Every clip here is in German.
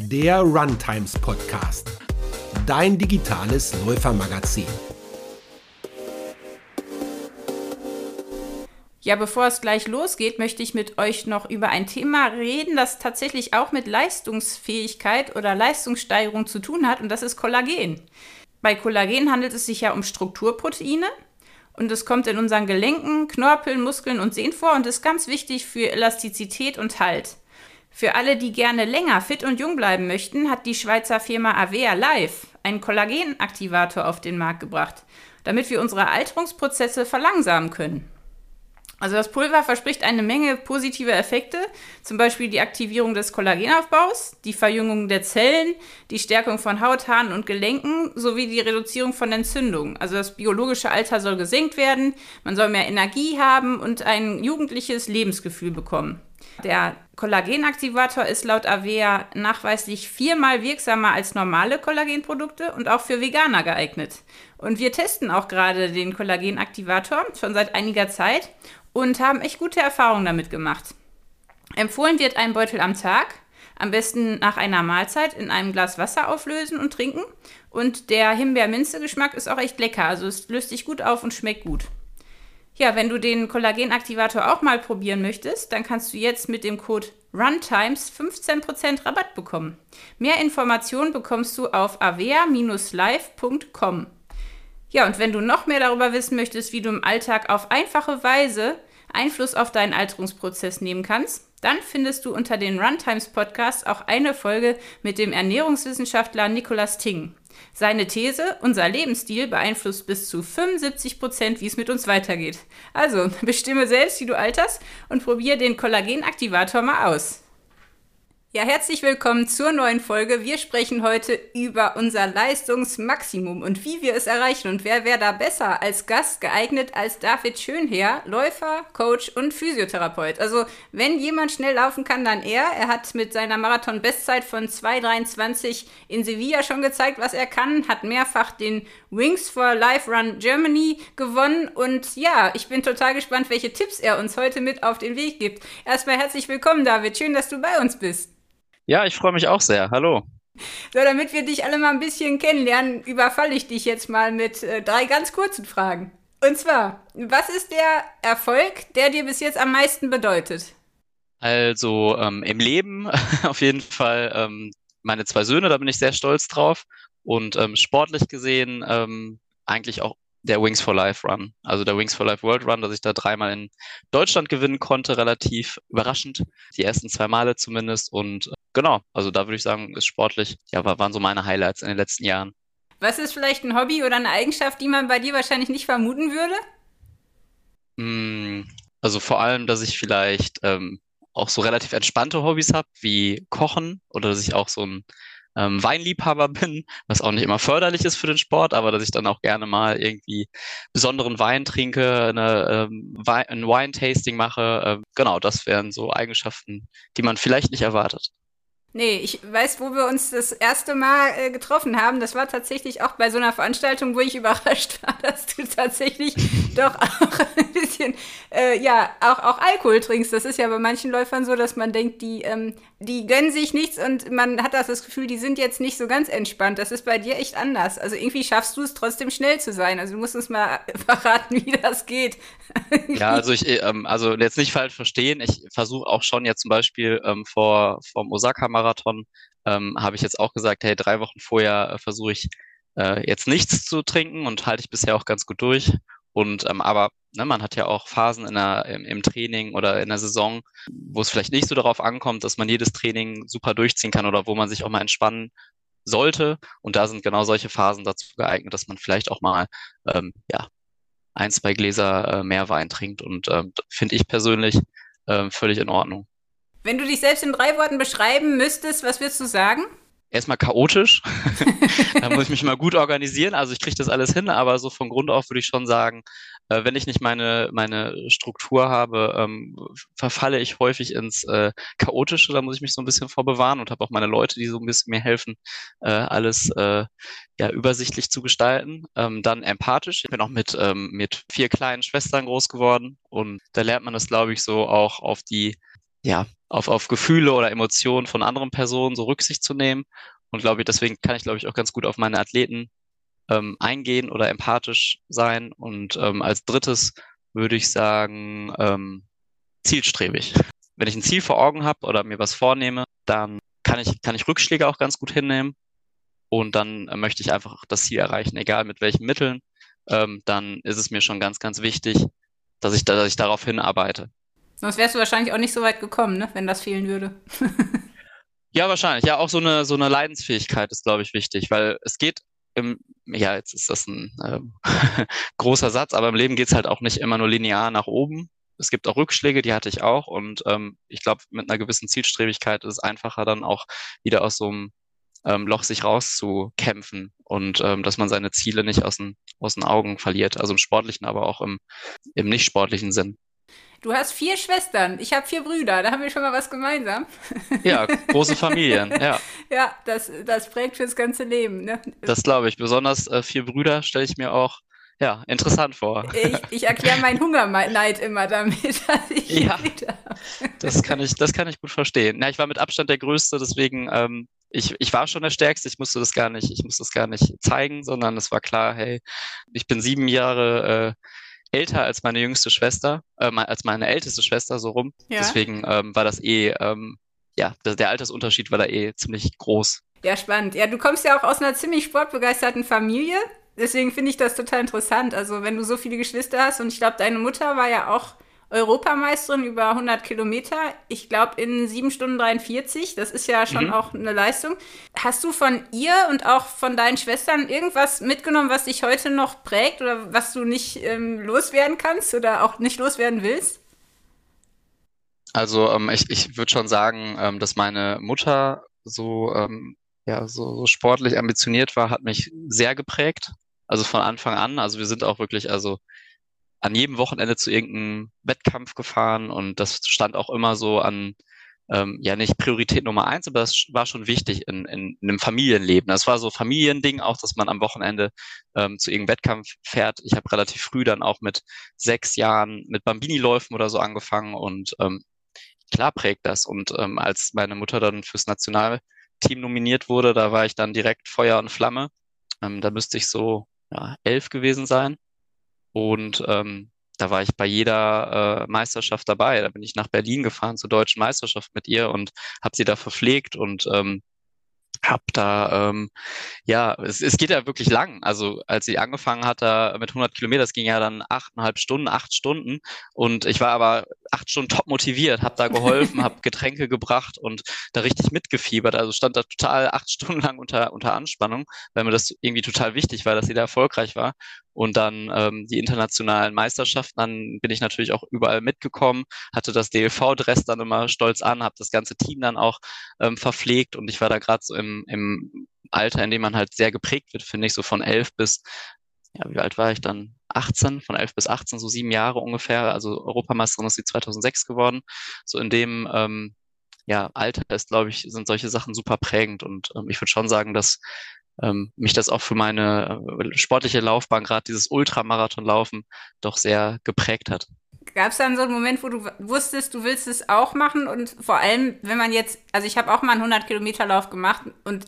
der Runtimes Podcast, dein digitales Läufermagazin. Ja, bevor es gleich losgeht, möchte ich mit euch noch über ein Thema reden, das tatsächlich auch mit Leistungsfähigkeit oder Leistungssteigerung zu tun hat, und das ist Kollagen. Bei Kollagen handelt es sich ja um Strukturproteine und es kommt in unseren Gelenken, Knorpeln, Muskeln und Sehnen vor und ist ganz wichtig für Elastizität und Halt. Für alle, die gerne länger fit und jung bleiben möchten, hat die Schweizer Firma Avea Live einen Kollagenaktivator auf den Markt gebracht, damit wir unsere Alterungsprozesse verlangsamen können. Also das Pulver verspricht eine Menge positive Effekte, zum Beispiel die Aktivierung des Kollagenaufbaus, die Verjüngung der Zellen, die Stärkung von Haut, Haaren und Gelenken sowie die Reduzierung von Entzündungen. Also das biologische Alter soll gesenkt werden, man soll mehr Energie haben und ein jugendliches Lebensgefühl bekommen. Der Kollagenaktivator ist laut Avea nachweislich viermal wirksamer als normale Kollagenprodukte und auch für Veganer geeignet. Und wir testen auch gerade den Kollagenaktivator schon seit einiger Zeit und haben echt gute Erfahrungen damit gemacht. Empfohlen wird ein Beutel am Tag, am besten nach einer Mahlzeit in einem Glas Wasser auflösen und trinken. Und der Himbeer-Minze-Geschmack ist auch echt lecker, also es löst sich gut auf und schmeckt gut. Ja, wenn du den Kollagenaktivator auch mal probieren möchtest, dann kannst du jetzt mit dem Code RUNTIMES 15% Rabatt bekommen. Mehr Informationen bekommst du auf avea-live.com. Ja, und wenn du noch mehr darüber wissen möchtest, wie du im Alltag auf einfache Weise Einfluss auf deinen Alterungsprozess nehmen kannst, dann findest du unter den Runtimes Podcast auch eine Folge mit dem Ernährungswissenschaftler Nicolas Ting. Seine These, unser Lebensstil beeinflusst bis zu 75 Prozent, wie es mit uns weitergeht. Also bestimme selbst, wie du alterst und probiere den Kollagenaktivator mal aus. Ja, herzlich willkommen zur neuen Folge. Wir sprechen heute über unser Leistungsmaximum und wie wir es erreichen. Und wer wäre da besser als Gast geeignet als David Schönherr, Läufer, Coach und Physiotherapeut. Also, wenn jemand schnell laufen kann, dann er. Er hat mit seiner Marathon-Bestzeit von 2,23 in Sevilla schon gezeigt, was er kann, hat mehrfach den Wings for Life Run Germany gewonnen. Und ja, ich bin total gespannt, welche Tipps er uns heute mit auf den Weg gibt. Erstmal herzlich willkommen, David. Schön, dass du bei uns bist. Ja, ich freue mich auch sehr. Hallo. So, damit wir dich alle mal ein bisschen kennenlernen, überfalle ich dich jetzt mal mit äh, drei ganz kurzen Fragen. Und zwar, was ist der Erfolg, der dir bis jetzt am meisten bedeutet? Also ähm, im Leben auf jeden Fall ähm, meine zwei Söhne, da bin ich sehr stolz drauf. Und ähm, sportlich gesehen ähm, eigentlich auch der Wings for Life Run, also der Wings for Life World Run, dass ich da dreimal in Deutschland gewinnen konnte, relativ überraschend, die ersten zwei Male zumindest. Und genau, also da würde ich sagen, ist sportlich, ja, waren so meine Highlights in den letzten Jahren. Was ist vielleicht ein Hobby oder eine Eigenschaft, die man bei dir wahrscheinlich nicht vermuten würde? Mm, also vor allem, dass ich vielleicht ähm, auch so relativ entspannte Hobbys habe, wie Kochen oder dass ich auch so ein ähm, Weinliebhaber bin, was auch nicht immer förderlich ist für den Sport, aber dass ich dann auch gerne mal irgendwie besonderen Wein trinke, eine, ähm, ein Wine-Tasting mache. Ähm, genau, das wären so Eigenschaften, die man vielleicht nicht erwartet. Nee, ich weiß, wo wir uns das erste Mal äh, getroffen haben. Das war tatsächlich auch bei so einer Veranstaltung, wo ich überrascht war, dass du tatsächlich doch auch ein bisschen, äh, ja, auch, auch Alkohol trinkst. Das ist ja bei manchen Läufern so, dass man denkt, die, ähm, die gönnen sich nichts und man hat das, das Gefühl, die sind jetzt nicht so ganz entspannt. Das ist bei dir echt anders. Also irgendwie schaffst du es trotzdem schnell zu sein. Also du musst uns mal verraten, wie das geht. ja, also ich, ähm, also jetzt nicht falsch verstehen. Ich versuche auch schon jetzt zum Beispiel ähm, vor vom Osaka-Marathon ähm, habe ich jetzt auch gesagt, hey, drei Wochen vorher äh, versuche ich äh, jetzt nichts zu trinken und halte ich bisher auch ganz gut durch. Und ähm, aber ne, man hat ja auch Phasen in der, im, im Training oder in der Saison, wo es vielleicht nicht so darauf ankommt, dass man jedes Training super durchziehen kann oder wo man sich auch mal entspannen sollte. Und da sind genau solche Phasen dazu geeignet, dass man vielleicht auch mal ähm, ja, ein, zwei Gläser äh, mehr Wein trinkt. Und ähm, finde ich persönlich äh, völlig in Ordnung. Wenn du dich selbst in drei Worten beschreiben müsstest, was würdest du sagen? erstmal chaotisch. da muss ich mich mal gut organisieren. Also ich kriege das alles hin, aber so von Grund auf würde ich schon sagen, äh, wenn ich nicht meine, meine Struktur habe, ähm, verfalle ich häufig ins äh, Chaotische. Da muss ich mich so ein bisschen vorbewahren und habe auch meine Leute, die so ein bisschen mir helfen, äh, alles äh, ja, übersichtlich zu gestalten. Ähm, dann empathisch. Ich bin auch mit, ähm, mit vier kleinen Schwestern groß geworden und da lernt man das, glaube ich, so auch auf die ja, auf, auf Gefühle oder Emotionen von anderen Personen so Rücksicht zu nehmen. Und glaube ich, deswegen kann ich, glaube ich, auch ganz gut auf meine Athleten ähm, eingehen oder empathisch sein. Und ähm, als drittes würde ich sagen, ähm, zielstrebig. Wenn ich ein Ziel vor Augen habe oder mir was vornehme, dann kann ich, kann ich Rückschläge auch ganz gut hinnehmen. Und dann äh, möchte ich einfach das Ziel erreichen, egal mit welchen Mitteln. Ähm, dann ist es mir schon ganz, ganz wichtig, dass ich, dass ich darauf hinarbeite. Sonst wärst du wahrscheinlich auch nicht so weit gekommen, ne, wenn das fehlen würde. ja, wahrscheinlich. Ja, auch so eine, so eine Leidensfähigkeit ist, glaube ich, wichtig, weil es geht im, ja, jetzt ist das ein äh, großer Satz, aber im Leben geht's halt auch nicht immer nur linear nach oben. Es gibt auch Rückschläge, die hatte ich auch. Und ähm, ich glaube, mit einer gewissen Zielstrebigkeit ist es einfacher, dann auch wieder aus so einem ähm, Loch sich rauszukämpfen und ähm, dass man seine Ziele nicht aus den, aus den Augen verliert. Also im sportlichen, aber auch im, im nicht sportlichen Sinn. Du hast vier Schwestern, ich habe vier Brüder, da haben wir schon mal was gemeinsam. Ja, große Familien, ja. ja, das, das prägt fürs ganze Leben. Ne? Das glaube ich. Besonders äh, vier Brüder stelle ich mir auch ja, interessant vor. Ich, ich erkläre meinen Hungerneid immer damit, dass ich ja, das kann ich, das kann ich gut verstehen. Ja, ich war mit Abstand der Größte, deswegen ähm, ich, ich war schon der Stärkste, ich musste das gar nicht, ich musste das gar nicht zeigen, sondern es war klar, hey, ich bin sieben Jahre äh, älter als meine jüngste Schwester, äh, als meine älteste Schwester, so rum. Ja. Deswegen ähm, war das eh, ähm, ja, der Altersunterschied war da eh ziemlich groß. Ja, spannend. Ja, du kommst ja auch aus einer ziemlich sportbegeisterten Familie. Deswegen finde ich das total interessant. Also, wenn du so viele Geschwister hast und ich glaube, deine Mutter war ja auch Europameisterin über 100 Kilometer. Ich glaube in 7 Stunden 43. Das ist ja schon mhm. auch eine Leistung. Hast du von ihr und auch von deinen Schwestern irgendwas mitgenommen, was dich heute noch prägt oder was du nicht ähm, loswerden kannst oder auch nicht loswerden willst? Also ähm, ich, ich würde schon sagen, ähm, dass meine Mutter so, ähm, ja, so, so sportlich ambitioniert war, hat mich sehr geprägt. Also von Anfang an. Also wir sind auch wirklich, also an jedem Wochenende zu irgendeinem Wettkampf gefahren und das stand auch immer so an, ähm, ja nicht Priorität Nummer eins, aber das war schon wichtig in, in, in einem Familienleben. Das war so Familiending auch, dass man am Wochenende ähm, zu irgendeinem Wettkampf fährt. Ich habe relativ früh dann auch mit sechs Jahren mit Bambini-Läufen oder so angefangen und ähm, klar prägt das. Und ähm, als meine Mutter dann fürs Nationalteam nominiert wurde, da war ich dann direkt Feuer und Flamme. Ähm, da müsste ich so ja, elf gewesen sein. Und ähm, da war ich bei jeder äh, Meisterschaft dabei. Da bin ich nach Berlin gefahren zur deutschen Meisterschaft mit ihr und habe sie da verpflegt und ähm, hab da, ähm, ja, es, es geht ja wirklich lang. Also als sie angefangen hat, da mit 100 Kilometer, das ging ja dann achteinhalb Stunden, acht Stunden. Und ich war aber acht Stunden top motiviert, habe da geholfen, habe Getränke gebracht und da richtig mitgefiebert. Also stand da total acht Stunden lang unter, unter Anspannung, weil mir das irgendwie total wichtig war, dass sie da erfolgreich war. Und dann ähm, die internationalen Meisterschaften, dann bin ich natürlich auch überall mitgekommen, hatte das DLV-Dress dann immer stolz an, habe das ganze Team dann auch ähm, verpflegt und ich war da gerade so im, im Alter, in dem man halt sehr geprägt wird, finde ich, so von elf bis, ja, wie alt war ich dann? 18, von elf bis 18, so sieben Jahre ungefähr. Also Europameisterin ist sie 2006 geworden. So in dem ähm, ja, Alter ist, glaube ich, sind solche Sachen super prägend. Und ähm, ich würde schon sagen, dass ähm, mich das auch für meine äh, sportliche Laufbahn, gerade dieses Ultramarathonlaufen, doch sehr geprägt hat. Gab es dann so einen Moment, wo du wusstest, du willst es auch machen? Und vor allem, wenn man jetzt, also ich habe auch mal einen 100-Kilometer-Lauf gemacht und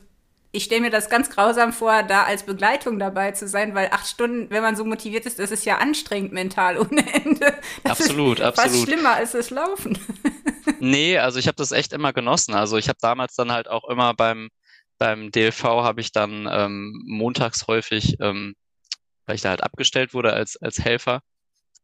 ich stelle mir das ganz grausam vor, da als Begleitung dabei zu sein, weil acht Stunden, wenn man so motiviert ist, das ist ja anstrengend mental ohne Ende. Das absolut, ist absolut. Fast schlimmer als das Laufen. nee, also ich habe das echt immer genossen. Also ich habe damals dann halt auch immer beim beim DLV habe ich dann ähm, montags häufig, ähm, weil ich da halt abgestellt wurde als, als Helfer,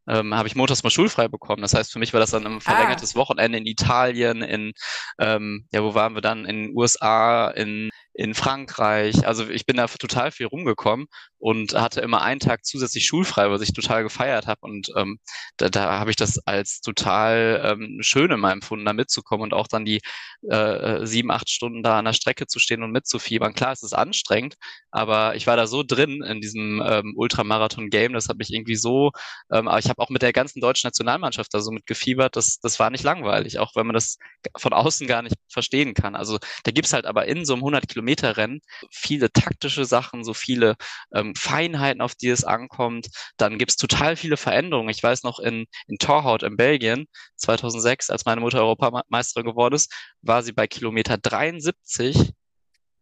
ähm, habe ich montags mal schulfrei bekommen. Das heißt, für mich war das dann ein verlängertes ah. Wochenende in Italien, in, ähm, ja, wo waren wir dann? In den USA, in in Frankreich. Also ich bin da total viel rumgekommen und hatte immer einen Tag zusätzlich schulfrei, was ich total gefeiert habe. Und ähm, da, da habe ich das als total ähm, schön immer empfunden, da mitzukommen und auch dann die äh, sieben, acht Stunden da an der Strecke zu stehen und mitzufiebern. Klar, es ist anstrengend, aber ich war da so drin in diesem ähm, Ultramarathon-Game, das hat mich irgendwie so, ähm, aber ich habe auch mit der ganzen deutschen Nationalmannschaft da so mitgefiebert, das, das war nicht langweilig, auch wenn man das von außen gar nicht verstehen kann. Also da gibt's halt aber in so einem 100 Kilometer Kilometer Rennen. Viele taktische Sachen, so viele ähm, Feinheiten, auf die es ankommt. Dann gibt's total viele Veränderungen. Ich weiß noch, in, in Torhaut in Belgien 2006, als meine Mutter Europameisterin geworden ist, war sie bei Kilometer 73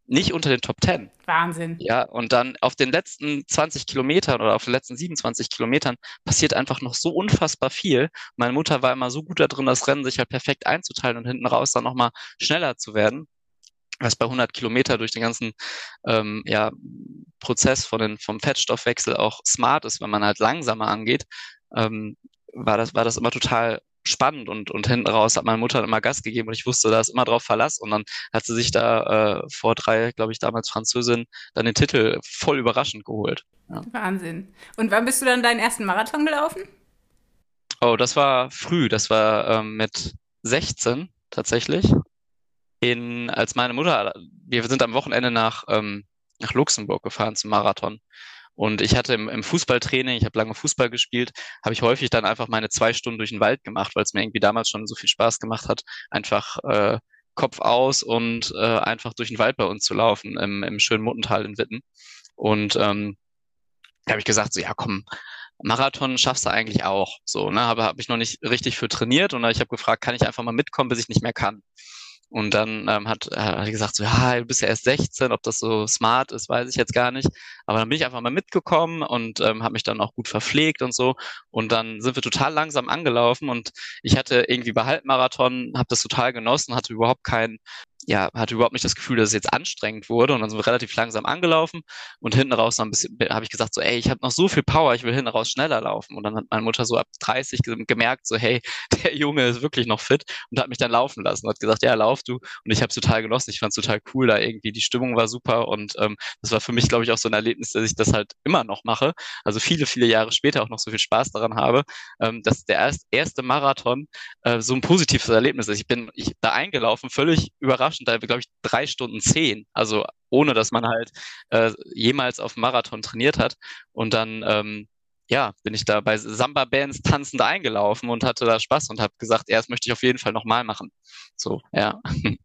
nicht unter den Top 10. Wahnsinn. Ja, und dann auf den letzten 20 Kilometern oder auf den letzten 27 Kilometern passiert einfach noch so unfassbar viel. Meine Mutter war immer so gut da drin, das Rennen sich halt perfekt einzuteilen und hinten raus dann nochmal schneller zu werden. Was bei 100 Kilometer durch den ganzen ähm, ja, Prozess von den, vom Fettstoffwechsel auch smart ist, wenn man halt langsamer angeht, ähm, war das, war das immer total spannend und, und hinten raus hat meine Mutter immer Gas gegeben und ich wusste, da ist immer drauf Verlass und dann hat sie sich da äh, vor drei, glaube ich, damals Französin, dann den Titel voll überraschend geholt. Ja. Wahnsinn. Und wann bist du dann deinen ersten Marathon gelaufen? Oh, das war früh, das war ähm, mit 16 tatsächlich. In, als meine Mutter, wir sind am Wochenende nach, ähm, nach Luxemburg gefahren zum Marathon. Und ich hatte im, im Fußballtraining, ich habe lange Fußball gespielt, habe ich häufig dann einfach meine zwei Stunden durch den Wald gemacht, weil es mir irgendwie damals schon so viel Spaß gemacht hat, einfach äh, Kopf aus und äh, einfach durch den Wald bei uns zu laufen, im, im schönen Muttental in Witten. Und ähm, da habe ich gesagt, so ja komm, Marathon schaffst du eigentlich auch. So, ne, aber habe ich noch nicht richtig für trainiert und ich habe gefragt, kann ich einfach mal mitkommen, bis ich nicht mehr kann. Und dann ähm, hat, äh, hat er gesagt, so, ja, du bist ja erst 16, ob das so smart ist, weiß ich jetzt gar nicht. Aber dann bin ich einfach mal mitgekommen und ähm, habe mich dann auch gut verpflegt und so. Und dann sind wir total langsam angelaufen und ich hatte irgendwie bei Halbmarathon, habe das total genossen, hatte überhaupt keinen ja, hatte überhaupt nicht das Gefühl, dass es jetzt anstrengend wurde. Und dann sind wir relativ langsam angelaufen. Und hinten raus noch ein bisschen, habe ich gesagt so, ey, ich habe noch so viel Power, ich will hinten raus schneller laufen. Und dann hat meine Mutter so ab 30 gemerkt so, hey, der Junge ist wirklich noch fit und hat mich dann laufen lassen. Und hat gesagt, ja, lauf du. Und ich habe total genossen, ich fand es total cool da irgendwie, die Stimmung war super. Und ähm, das war für mich, glaube ich, auch so ein Erlebnis, dass ich das halt immer noch mache, also viele, viele Jahre später auch noch so viel Spaß daran habe, ähm, dass der erst, erste Marathon äh, so ein positives Erlebnis ist. Ich bin ich, da eingelaufen, völlig überrascht überraschend, da glaube ich drei Stunden zehn, also ohne dass man halt äh, jemals auf Marathon trainiert hat. Und dann ähm, ja, bin ich da bei Samba-Bands tanzend eingelaufen und hatte da Spaß und habe gesagt, erst möchte ich auf jeden Fall nochmal machen. So, ja.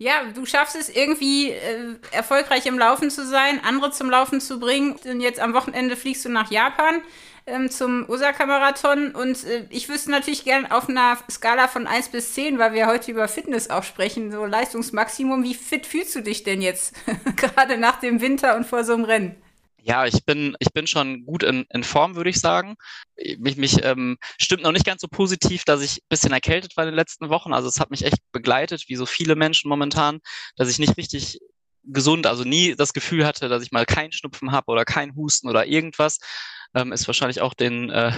Ja, du schaffst es irgendwie äh, erfolgreich im Laufen zu sein, andere zum Laufen zu bringen. Und jetzt am Wochenende fliegst du nach Japan ähm, zum Osaka-Marathon. Und äh, ich wüsste natürlich gern auf einer Skala von 1 bis 10, weil wir heute über Fitness auch sprechen, so Leistungsmaximum. Wie fit fühlst du dich denn jetzt, gerade nach dem Winter und vor so einem Rennen? Ja, ich bin, ich bin schon gut in, in Form, würde ich sagen. Mich, mich ähm, stimmt noch nicht ganz so positiv, dass ich ein bisschen erkältet war in den letzten Wochen. Also es hat mich echt begleitet, wie so viele Menschen momentan, dass ich nicht richtig gesund, also nie das Gefühl hatte, dass ich mal keinen Schnupfen habe oder keinen Husten oder irgendwas. Ähm, ist wahrscheinlich auch den äh,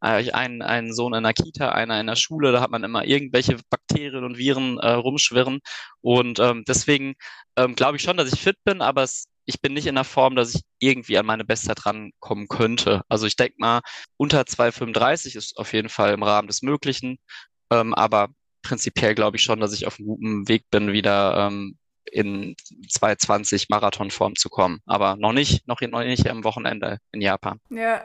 ein, ein Sohn in der Kita, einer in der Schule, da hat man immer irgendwelche Bakterien und Viren äh, rumschwirren. Und ähm, deswegen ähm, glaube ich schon, dass ich fit bin, aber es ich bin nicht in der Form, dass ich irgendwie an meine Bestzeit rankommen könnte. Also ich denke mal, unter 2,35 ist auf jeden Fall im Rahmen des Möglichen. Ähm, aber prinzipiell glaube ich schon, dass ich auf einem guten Weg bin, wieder ähm, in 2,20 Marathonform zu kommen. Aber noch nicht, noch, noch nicht am Wochenende in Japan. Ja.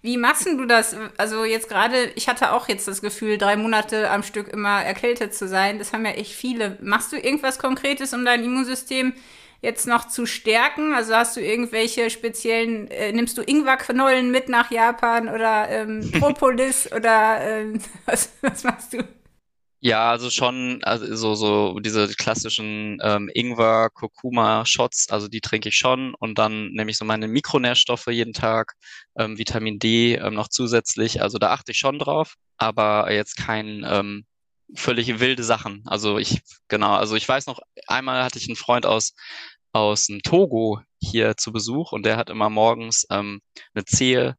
Wie machst du das? Also jetzt gerade, ich hatte auch jetzt das Gefühl, drei Monate am Stück immer erkältet zu sein. Das haben ja echt viele. Machst du irgendwas Konkretes, um dein Immunsystem jetzt noch zu stärken? Also hast du irgendwelche speziellen, äh, nimmst du Ingwerknollen mit nach Japan oder ähm, Propolis oder ähm, was, was machst du? Ja, also schon, also so, so diese klassischen ähm, Ingwer, Kurkuma Shots, also die trinke ich schon und dann nehme ich so meine Mikronährstoffe jeden Tag, ähm, Vitamin D ähm, noch zusätzlich, also da achte ich schon drauf, aber jetzt kein ähm, völlig wilde Sachen. Also ich, genau, also ich weiß noch, einmal hatte ich einen Freund aus, aus dem Togo hier zu Besuch und der hat immer morgens ähm, eine Zehe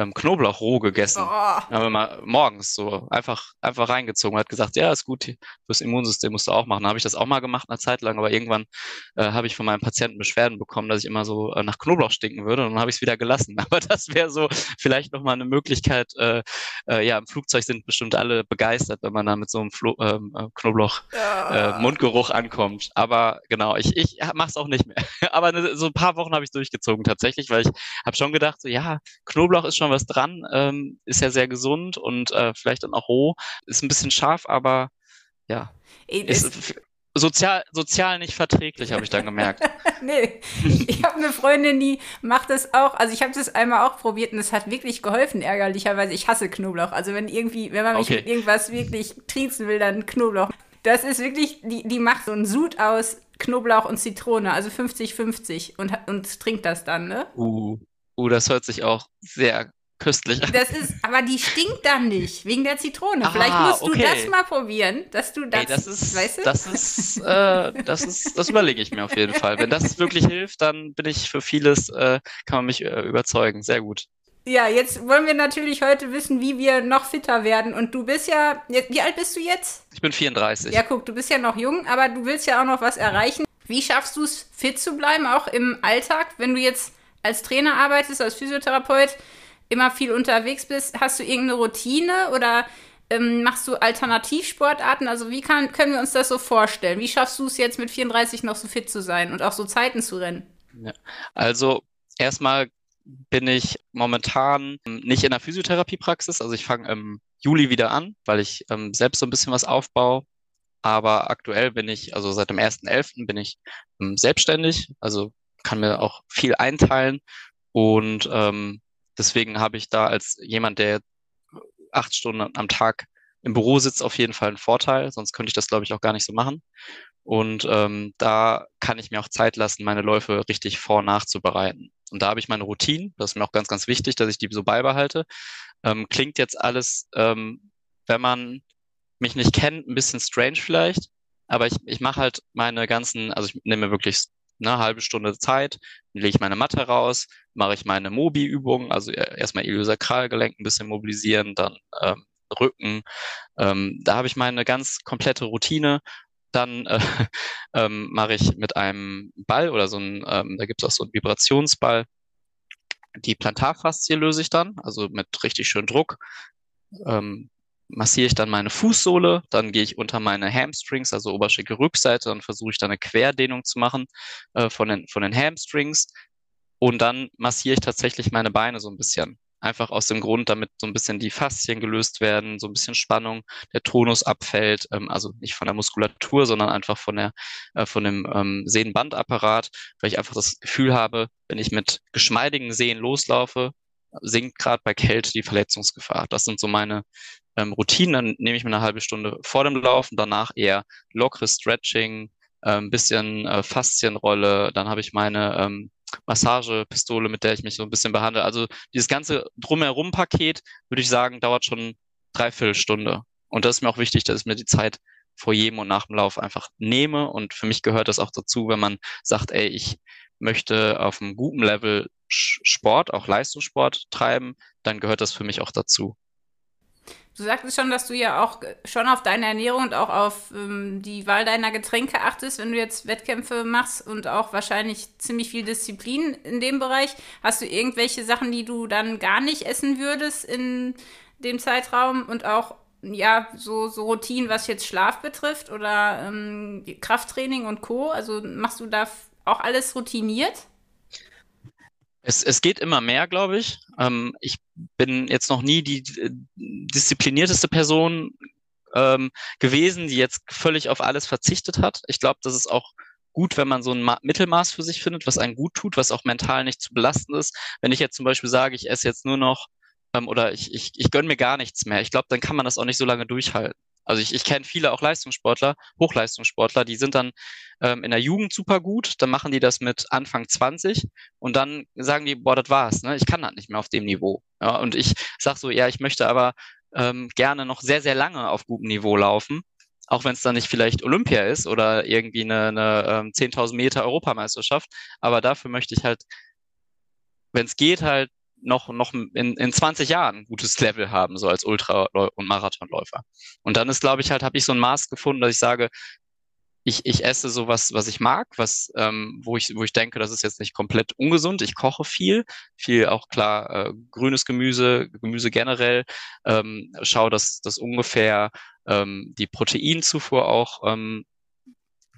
ähm, Knoblauch roh gegessen. Oh. Haben wir mal morgens so einfach, einfach reingezogen hat gesagt, ja, ist gut, fürs Immunsystem musst du auch machen. Habe ich das auch mal gemacht eine Zeit lang, aber irgendwann äh, habe ich von meinem Patienten Beschwerden bekommen, dass ich immer so äh, nach Knoblauch stinken würde und dann habe ich es wieder gelassen. Aber das wäre so vielleicht nochmal eine Möglichkeit, äh, äh, ja, im Flugzeug sind bestimmt alle begeistert, wenn man da mit so einem Flo ähm, äh, Knoblauch äh, Mundgeruch ankommt. Aber genau, ich, ich mache es auch nicht mehr. aber ne, so ein paar Wochen habe ich durchgezogen tatsächlich, weil ich habe schon gedacht, so ja, Knoblauch ist schon was dran, ähm, ist ja sehr gesund und äh, vielleicht dann auch roh. Ist ein bisschen scharf, aber ja. Ey, ist, sozial, sozial nicht verträglich, habe ich dann gemerkt. nee, ich habe eine Freundin, die macht das auch. Also ich habe das einmal auch probiert und es hat wirklich geholfen, ärgerlicherweise. Ich hasse Knoblauch. Also wenn irgendwie, wenn man mich okay. mit irgendwas wirklich triezen will, dann Knoblauch. Das ist wirklich, die, die macht so einen Sud aus Knoblauch und Zitrone, also 50-50 und, und trinkt das dann, ne? Uh, uh, das hört sich auch sehr köstlich. Das ist, aber die stinkt dann nicht, wegen der Zitrone. Aha, Vielleicht musst okay. du das mal probieren, dass du das, Ey, das ist, weißt du? Das ist, äh, das ist, das überlege ich mir auf jeden Fall. Wenn das wirklich hilft, dann bin ich für vieles, äh, kann man mich äh, überzeugen. Sehr gut. Ja, jetzt wollen wir natürlich heute wissen, wie wir noch fitter werden. Und du bist ja, wie alt bist du jetzt? Ich bin 34. Ja, guck, du bist ja noch jung, aber du willst ja auch noch was erreichen. Wie schaffst du es, fit zu bleiben, auch im Alltag, wenn du jetzt als Trainer arbeitest, als Physiotherapeut? Immer viel unterwegs bist, hast du irgendeine Routine oder ähm, machst du Alternativsportarten? Also wie kann, können wir uns das so vorstellen? Wie schaffst du es jetzt mit 34 noch so fit zu sein und auch so Zeiten zu rennen? Ja. Also erstmal bin ich momentan nicht in der Physiotherapiepraxis. Also ich fange im Juli wieder an, weil ich ähm, selbst so ein bisschen was aufbaue. Aber aktuell bin ich, also seit dem 1.11. bin ich ähm, selbstständig, also kann mir auch viel einteilen und ähm, Deswegen habe ich da als jemand, der acht Stunden am Tag im Büro sitzt, auf jeden Fall einen Vorteil. Sonst könnte ich das, glaube ich, auch gar nicht so machen. Und ähm, da kann ich mir auch Zeit lassen, meine Läufe richtig vor- nachzubereiten. Und da habe ich meine Routine. Das ist mir auch ganz, ganz wichtig, dass ich die so beibehalte. Ähm, klingt jetzt alles, ähm, wenn man mich nicht kennt, ein bisschen strange vielleicht. Aber ich, ich mache halt meine ganzen, also ich nehme wirklich eine halbe Stunde Zeit, lege ich meine Matte raus, mache ich meine Mobi-Übungen, also erstmal Iliosakralgelenk ein bisschen mobilisieren, dann ähm, Rücken. Ähm, da habe ich meine ganz komplette Routine. Dann äh, ähm, mache ich mit einem Ball oder so ein, ähm, da gibt es auch so einen Vibrationsball, die Plantarfaszie löse ich dann, also mit richtig schön Druck. Ähm, massiere ich dann meine Fußsohle, dann gehe ich unter meine Hamstrings, also Oberschenkelrückseite, dann versuche ich dann eine Querdehnung zu machen äh, von, den, von den Hamstrings und dann massiere ich tatsächlich meine Beine so ein bisschen. Einfach aus dem Grund, damit so ein bisschen die Faszien gelöst werden, so ein bisschen Spannung, der Tonus abfällt, ähm, also nicht von der Muskulatur, sondern einfach von der, äh, von dem ähm, Sehnenbandapparat, weil ich einfach das Gefühl habe, wenn ich mit geschmeidigen Sehnen loslaufe, sinkt gerade bei Kälte die Verletzungsgefahr. Das sind so meine ähm, Routinen. Dann nehme ich mir eine halbe Stunde vor dem Laufen, danach eher lockeres Stretching, ein bisschen äh, Faszienrolle. Dann habe ich meine ähm, Massagepistole, mit der ich mich so ein bisschen behandle. Also dieses ganze Drumherum-Paket, würde ich sagen, dauert schon dreiviertel Stunde. Und das ist mir auch wichtig, dass ich mir die Zeit vor jedem und nach dem Lauf einfach nehme. Und für mich gehört das auch dazu, wenn man sagt, ey, ich möchte auf einem guten Level Sport, auch Leistungssport treiben, dann gehört das für mich auch dazu. Du sagtest schon, dass du ja auch schon auf deine Ernährung und auch auf ähm, die Wahl deiner Getränke achtest, wenn du jetzt Wettkämpfe machst und auch wahrscheinlich ziemlich viel Disziplin in dem Bereich. Hast du irgendwelche Sachen, die du dann gar nicht essen würdest in dem Zeitraum und auch ja so, so Routinen, was jetzt Schlaf betrifft oder ähm, Krafttraining und Co. Also machst du da auch alles routiniert? Es, es geht immer mehr, glaube ich. Ähm, ich bin jetzt noch nie die äh, disziplinierteste Person ähm, gewesen, die jetzt völlig auf alles verzichtet hat. Ich glaube, das ist auch gut, wenn man so ein Ma Mittelmaß für sich findet, was einen gut tut, was auch mental nicht zu belastend ist. Wenn ich jetzt zum Beispiel sage, ich esse jetzt nur noch ähm, oder ich, ich, ich gönne mir gar nichts mehr, ich glaube, dann kann man das auch nicht so lange durchhalten. Also ich, ich kenne viele auch Leistungssportler, Hochleistungssportler, die sind dann ähm, in der Jugend super gut, dann machen die das mit Anfang 20 und dann sagen die, boah, das war's, ne? ich kann das nicht mehr auf dem Niveau. Ja, und ich sag so, ja, ich möchte aber ähm, gerne noch sehr, sehr lange auf gutem Niveau laufen, auch wenn es dann nicht vielleicht Olympia ist oder irgendwie eine, eine ähm, 10.000 Meter Europameisterschaft, aber dafür möchte ich halt, wenn es geht, halt noch, noch in, in 20 Jahren ein gutes Level haben, so als Ultra- und Marathonläufer. Und dann ist, glaube ich, halt, habe ich so ein Maß gefunden, dass ich sage, ich, ich esse sowas, was ich mag, was, ähm, wo ich, wo ich denke, das ist jetzt nicht komplett ungesund. Ich koche viel, viel auch klar äh, grünes Gemüse, Gemüse generell. Ähm, schaue, dass das ungefähr ähm, die Proteinzufuhr auch ähm,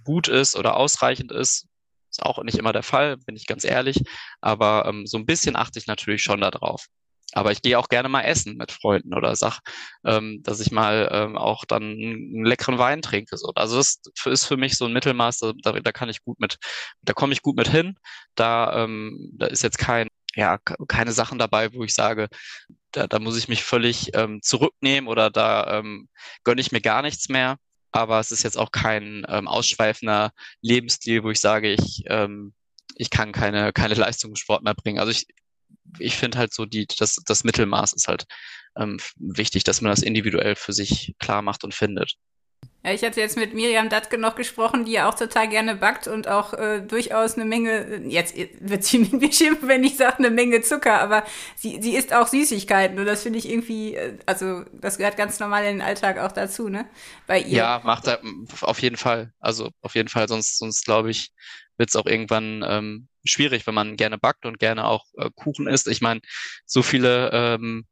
gut ist oder ausreichend ist. Ist auch nicht immer der Fall, bin ich ganz ehrlich. Aber ähm, so ein bisschen achte ich natürlich schon darauf. aber ich gehe auch gerne mal essen mit Freunden oder sag, ähm, dass ich mal ähm, auch dann einen leckeren Wein trinke. So. Also das ist für mich so ein Mittelmaß, da, da kann ich gut mit, da komme ich gut mit hin. Da, ähm, da ist jetzt kein, ja, keine Sachen dabei, wo ich sage, da, da muss ich mich völlig ähm, zurücknehmen oder da ähm, gönne ich mir gar nichts mehr. Aber es ist jetzt auch kein ähm, ausschweifender Lebensstil, wo ich sage, ich, ähm, ich kann keine, keine Leistung im Sport mehr bringen. Also ich, ich finde halt so, die, das, das Mittelmaß ist halt ähm, wichtig, dass man das individuell für sich klar macht und findet. Ja, ich hatte jetzt mit Miriam Datke noch gesprochen, die ja auch total gerne backt und auch äh, durchaus eine Menge, jetzt wird sie mit mir schimpfen, wenn ich sage, eine Menge Zucker, aber sie, sie isst auch Süßigkeiten und das finde ich irgendwie, äh, also das gehört ganz normal in den Alltag auch dazu, ne? Bei ihr. Ja, macht er auf jeden Fall. Also auf jeden Fall, sonst, sonst glaube ich, wird es auch irgendwann ähm, schwierig, wenn man gerne backt und gerne auch äh, Kuchen isst. Ich meine, so viele ähm,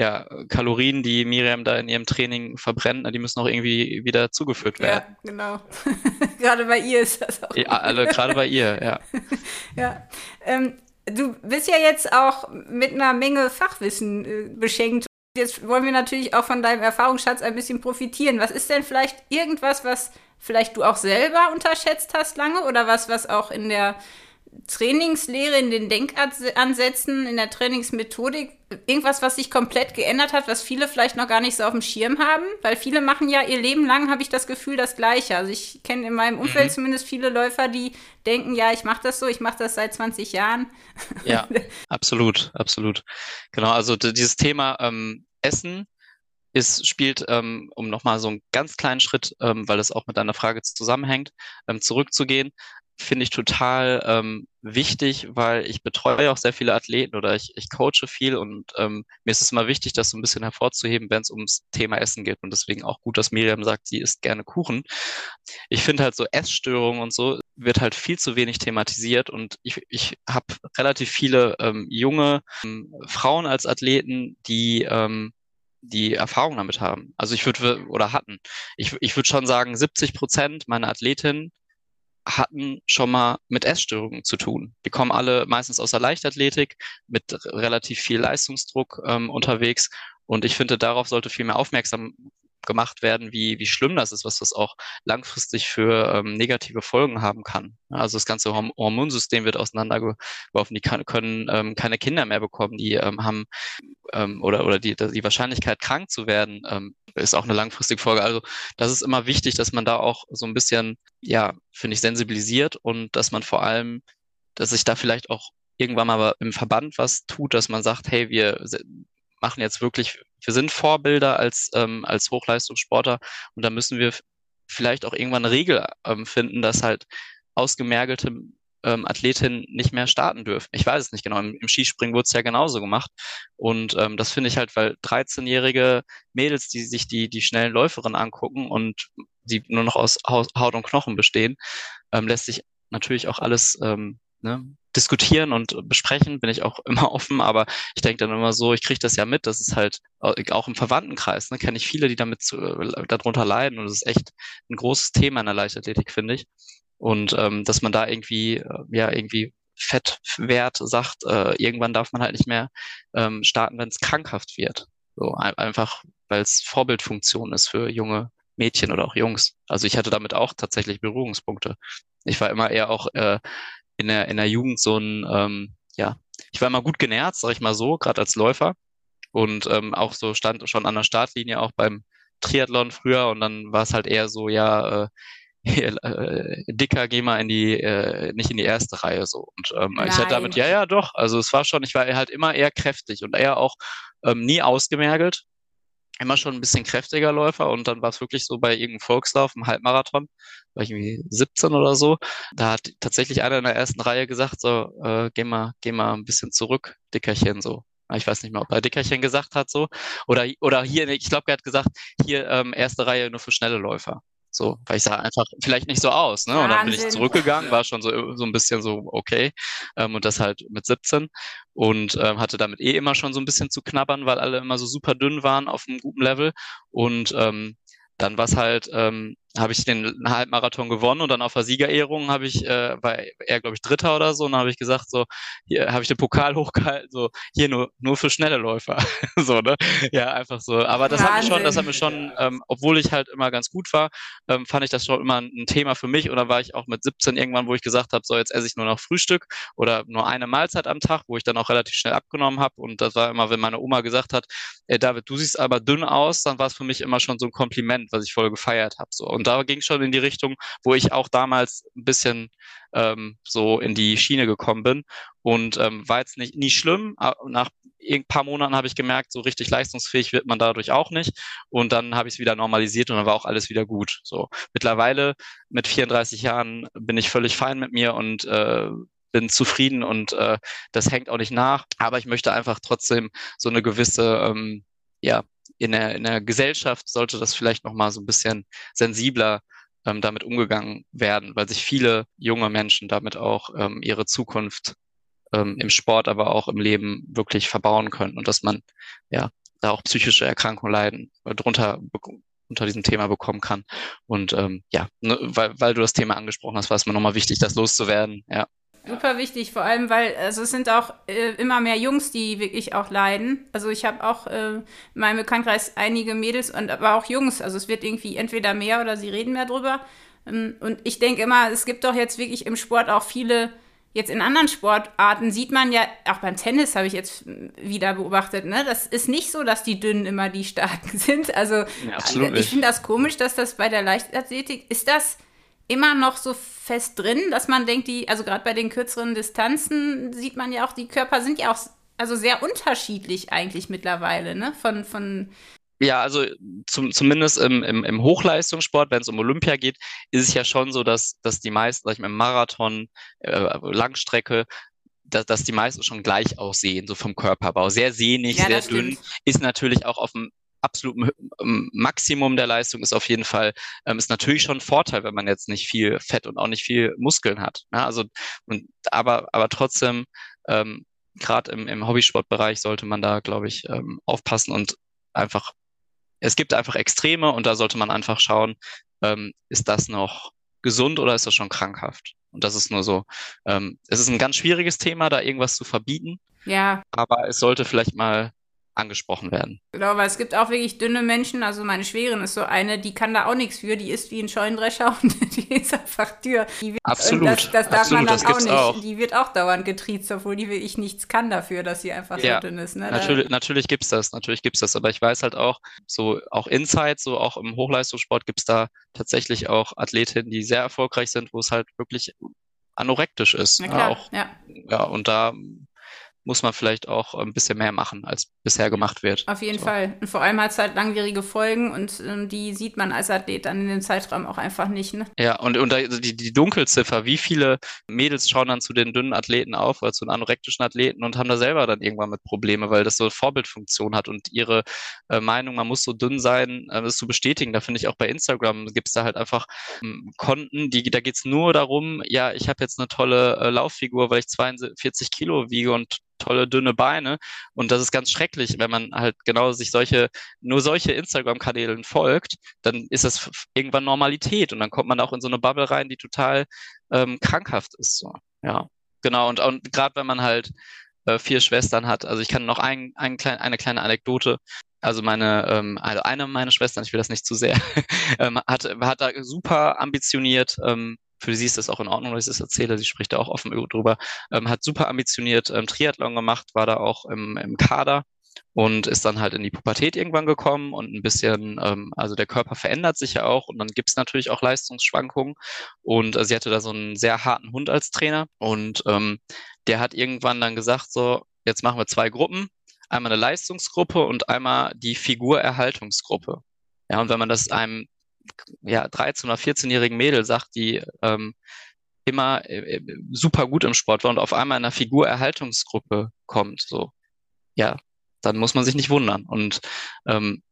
ja, Kalorien, die Miriam da in ihrem Training verbrennt, die müssen auch irgendwie wieder zugeführt werden. Ja, genau. gerade bei ihr ist das auch. Ja, alle, gerade bei ihr, ja. ja. Ähm, du bist ja jetzt auch mit einer Menge Fachwissen äh, beschenkt. Jetzt wollen wir natürlich auch von deinem Erfahrungsschatz ein bisschen profitieren. Was ist denn vielleicht irgendwas, was vielleicht du auch selber unterschätzt hast lange oder was, was auch in der Trainingslehre, in den Denkansätzen, in der Trainingsmethodik irgendwas, was sich komplett geändert hat, was viele vielleicht noch gar nicht so auf dem Schirm haben? Weil viele machen ja ihr Leben lang, habe ich das Gefühl, das Gleiche. Also ich kenne in meinem Umfeld mhm. zumindest viele Läufer, die denken, ja, ich mache das so, ich mache das seit 20 Jahren. Ja, absolut, absolut. Genau, also dieses Thema ähm, Essen ist, spielt, ähm, um nochmal so einen ganz kleinen Schritt, ähm, weil es auch mit deiner Frage zusammenhängt, ähm, zurückzugehen, finde ich total ähm, wichtig, weil ich betreue auch sehr viele Athleten oder ich, ich coache viel und ähm, mir ist es immer wichtig, das so ein bisschen hervorzuheben, wenn es ums Thema Essen geht. Und deswegen auch gut, dass Miriam sagt, sie isst gerne Kuchen. Ich finde halt so Essstörungen und so wird halt viel zu wenig thematisiert und ich, ich habe relativ viele ähm, junge ähm, Frauen als Athleten, die ähm, die Erfahrung damit haben. Also ich würde oder hatten. Ich, ich würde schon sagen, 70 Prozent meiner Athletinnen hatten schon mal mit Essstörungen zu tun. Die kommen alle meistens aus der Leichtathletik mit relativ viel Leistungsdruck ähm, unterwegs. Und ich finde, darauf sollte viel mehr aufmerksam gemacht werden, wie, wie schlimm das ist, was das auch langfristig für ähm, negative Folgen haben kann. Also das ganze Horm Hormonsystem wird auseinandergeworfen, die kann, können ähm, keine Kinder mehr bekommen, die ähm, haben ähm, oder, oder die, die Wahrscheinlichkeit krank zu werden ähm, ist auch eine langfristige Folge. Also das ist immer wichtig, dass man da auch so ein bisschen, ja, finde ich, sensibilisiert und dass man vor allem, dass sich da vielleicht auch irgendwann mal im Verband was tut, dass man sagt, hey, wir machen jetzt wirklich, wir sind Vorbilder als, ähm, als Hochleistungssportler und da müssen wir vielleicht auch irgendwann eine Regel ähm, finden, dass halt ausgemergelte ähm, Athletinnen nicht mehr starten dürfen. Ich weiß es nicht genau. Im, im Skispringen wurde es ja genauso gemacht. Und ähm, das finde ich halt, weil 13-jährige Mädels, die sich die, die schnellen Läuferinnen angucken und die nur noch aus Haut und Knochen bestehen, ähm, lässt sich natürlich auch alles ähm, ne, diskutieren und besprechen, bin ich auch immer offen, aber ich denke dann immer so, ich kriege das ja mit, das ist halt auch im Verwandtenkreis, ne, kenne ich viele, die damit zu, äh, darunter leiden und das ist echt ein großes Thema in der Leichtathletik, finde ich. Und ähm, dass man da irgendwie, äh, ja, irgendwie Fettwert sagt, äh, irgendwann darf man halt nicht mehr ähm, starten, wenn es krankhaft wird. So ein, einfach, weil es Vorbildfunktion ist für junge Mädchen oder auch Jungs. Also ich hatte damit auch tatsächlich Berührungspunkte. Ich war immer eher auch äh, in der in der Jugend so ein, ähm, ja, ich war immer gut genährt, sag ich mal so, gerade als Läufer und ähm, auch so stand schon an der Startlinie auch beim Triathlon früher und dann war es halt eher so, ja, äh, äh, dicker, geh mal in die, äh, nicht in die erste Reihe so. Und ähm, ich hatte damit, ja, ja, doch. Also es war schon, ich war halt immer eher kräftig und eher auch ähm, nie ausgemergelt. Immer schon ein bisschen kräftiger Läufer und dann war es wirklich so bei irgendeinem Volkslauf, im Halbmarathon, war ich irgendwie 17 oder so. Da hat tatsächlich einer in der ersten Reihe gesagt, so, äh, geh mal, geh mal ein bisschen zurück, Dickerchen, so. Ich weiß nicht mehr, ob er Dickerchen gesagt hat so. Oder, oder hier, ich glaube, er hat gesagt, hier ähm, erste Reihe nur für schnelle Läufer. So, weil ich sah einfach vielleicht nicht so aus, ne? Und dann bin ich zurückgegangen, war schon so, so ein bisschen so, okay. Ähm, und das halt mit 17 und ähm, hatte damit eh immer schon so ein bisschen zu knabbern, weil alle immer so super dünn waren auf einem guten Level. Und ähm, dann war es halt, ähm, habe ich den Halbmarathon gewonnen und dann auf der Siegerehrung habe ich, äh, war er, glaube ich, Dritter oder so, und dann habe ich gesagt, so, hier habe ich den Pokal hochgehalten, so, hier nur, nur für schnelle Läufer. so, ne? Ja, einfach so. Aber das Wahnsinn. hat mir schon, das hat mir schon, ähm, obwohl ich halt immer ganz gut war, ähm, fand ich das schon immer ein Thema für mich. Und dann war ich auch mit 17 irgendwann, wo ich gesagt habe, so, jetzt esse ich nur noch Frühstück oder nur eine Mahlzeit am Tag, wo ich dann auch relativ schnell abgenommen habe. Und das war immer, wenn meine Oma gesagt hat, ey David, du siehst aber dünn aus, dann war es für mich immer schon so ein Kompliment, was ich voll gefeiert habe. So. Und da ging schon in die Richtung, wo ich auch damals ein bisschen ähm, so in die Schiene gekommen bin. Und ähm, war jetzt nicht nie schlimm. Nach ein paar Monaten habe ich gemerkt, so richtig leistungsfähig wird man dadurch auch nicht. Und dann habe ich es wieder normalisiert und dann war auch alles wieder gut. So mittlerweile mit 34 Jahren bin ich völlig fein mit mir und äh, bin zufrieden und äh, das hängt auch nicht nach. Aber ich möchte einfach trotzdem so eine gewisse, ähm, ja, in der, in der Gesellschaft sollte das vielleicht nochmal so ein bisschen sensibler ähm, damit umgegangen werden, weil sich viele junge Menschen damit auch ähm, ihre Zukunft ähm, im Sport, aber auch im Leben wirklich verbauen können und dass man ja da auch psychische Erkrankungen leiden, äh, drunter unter diesem Thema bekommen kann. Und ähm, ja, ne, weil, weil du das Thema angesprochen hast, war es mir nochmal wichtig, das loszuwerden. Ja. Super wichtig, vor allem, weil also es sind auch äh, immer mehr Jungs, die wirklich auch leiden. Also ich habe auch äh, in meinem Bekanntkreis einige Mädels und aber auch Jungs. Also es wird irgendwie entweder mehr oder sie reden mehr drüber. Ähm, und ich denke immer, es gibt doch jetzt wirklich im Sport auch viele, jetzt in anderen Sportarten sieht man ja, auch beim Tennis habe ich jetzt wieder beobachtet, ne? Das ist nicht so, dass die Dünnen immer die Starken sind. Also ja, ich finde das komisch, dass das bei der Leichtathletik ist das immer noch so fest drin, dass man denkt, die, also gerade bei den kürzeren Distanzen sieht man ja auch, die Körper sind ja auch also sehr unterschiedlich eigentlich mittlerweile, ne? Von, von ja, also zum, zumindest im, im, im Hochleistungssport, wenn es um Olympia geht, ist es ja schon so, dass, dass die meisten, sag ich mal, im Marathon, äh, Langstrecke, dass, dass die meisten schon gleich aussehen, so vom Körperbau. Sehr sehnig, ja, sehr dünn, stimmt. ist natürlich auch auf dem absoluten Maximum der Leistung ist auf jeden Fall, ähm, ist natürlich schon ein Vorteil, wenn man jetzt nicht viel Fett und auch nicht viel Muskeln hat. Ne? Also, und, aber, aber trotzdem, ähm, gerade im, im Hobbysportbereich sollte man da, glaube ich, ähm, aufpassen und einfach, es gibt einfach Extreme und da sollte man einfach schauen, ähm, ist das noch gesund oder ist das schon krankhaft? Und das ist nur so, ähm, es ist ein ganz schwieriges Thema, da irgendwas zu verbieten. Ja. Aber es sollte vielleicht mal angesprochen werden. Genau, weil es gibt auch wirklich dünne Menschen. Also meine Schwägerin ist so eine, die kann da auch nichts für. Die ist wie ein Scheunendrescher und die ist einfach Tür. Absolut. Das, das darf Absolut, man dann auch nicht. Auch. Die wird auch dauernd getriezt, obwohl die wirklich nichts kann dafür, dass sie einfach ja, so dünn ist. Ne? Natürlich, natürlich gibt es das. Natürlich gibt es das. Aber ich weiß halt auch, so auch Inside, so auch im Hochleistungssport gibt es da tatsächlich auch Athletinnen, die sehr erfolgreich sind, wo es halt wirklich anorektisch ist. Na klar, auch, ja. ja, und da muss man vielleicht auch ein bisschen mehr machen, als bisher gemacht wird. Auf jeden so. Fall. Und vor allem hat es halt langwierige Folgen und ähm, die sieht man als Athlet dann in dem Zeitraum auch einfach nicht. Ne? Ja, und, und die, die Dunkelziffer, wie viele Mädels schauen dann zu den dünnen Athleten auf oder zu den anorektischen Athleten und haben da selber dann irgendwann mit Probleme, weil das so eine Vorbildfunktion hat und ihre äh, Meinung, man muss so dünn sein, äh, das zu bestätigen. Da finde ich auch bei Instagram gibt es da halt einfach ähm, Konten, die, da geht es nur darum, ja, ich habe jetzt eine tolle äh, Lauffigur, weil ich 42 Kilo wiege und tolle dünne Beine. Und das ist ganz schrecklich, wenn man halt genau sich solche, nur solche Instagram-Kanälen folgt, dann ist das irgendwann Normalität und dann kommt man auch in so eine Bubble rein, die total ähm, krankhaft ist. So. Ja, genau. Und, und gerade wenn man halt äh, vier Schwestern hat, also ich kann noch ein, ein klein, eine kleine Anekdote also meine, ähm, also eine meiner Schwestern, ich will das nicht zu sehr, ähm, hat, hat da super ambitioniert ähm, für sie ist das auch in Ordnung, dass ich das erzähle. Sie spricht da auch offen drüber. Ähm, hat super ambitioniert ähm, Triathlon gemacht, war da auch im, im Kader und ist dann halt in die Pubertät irgendwann gekommen und ein bisschen, ähm, also der Körper verändert sich ja auch und dann gibt's natürlich auch Leistungsschwankungen und äh, sie hatte da so einen sehr harten Hund als Trainer und ähm, der hat irgendwann dann gesagt, so, jetzt machen wir zwei Gruppen, einmal eine Leistungsgruppe und einmal die Figurerhaltungsgruppe. Ja, und wenn man das einem ja, 13- oder 14-jährigen Mädel sagt, die ähm, immer äh, äh, super gut im Sport war und auf einmal in einer Figurerhaltungsgruppe kommt, so, ja, dann muss man sich nicht wundern. Und ähm,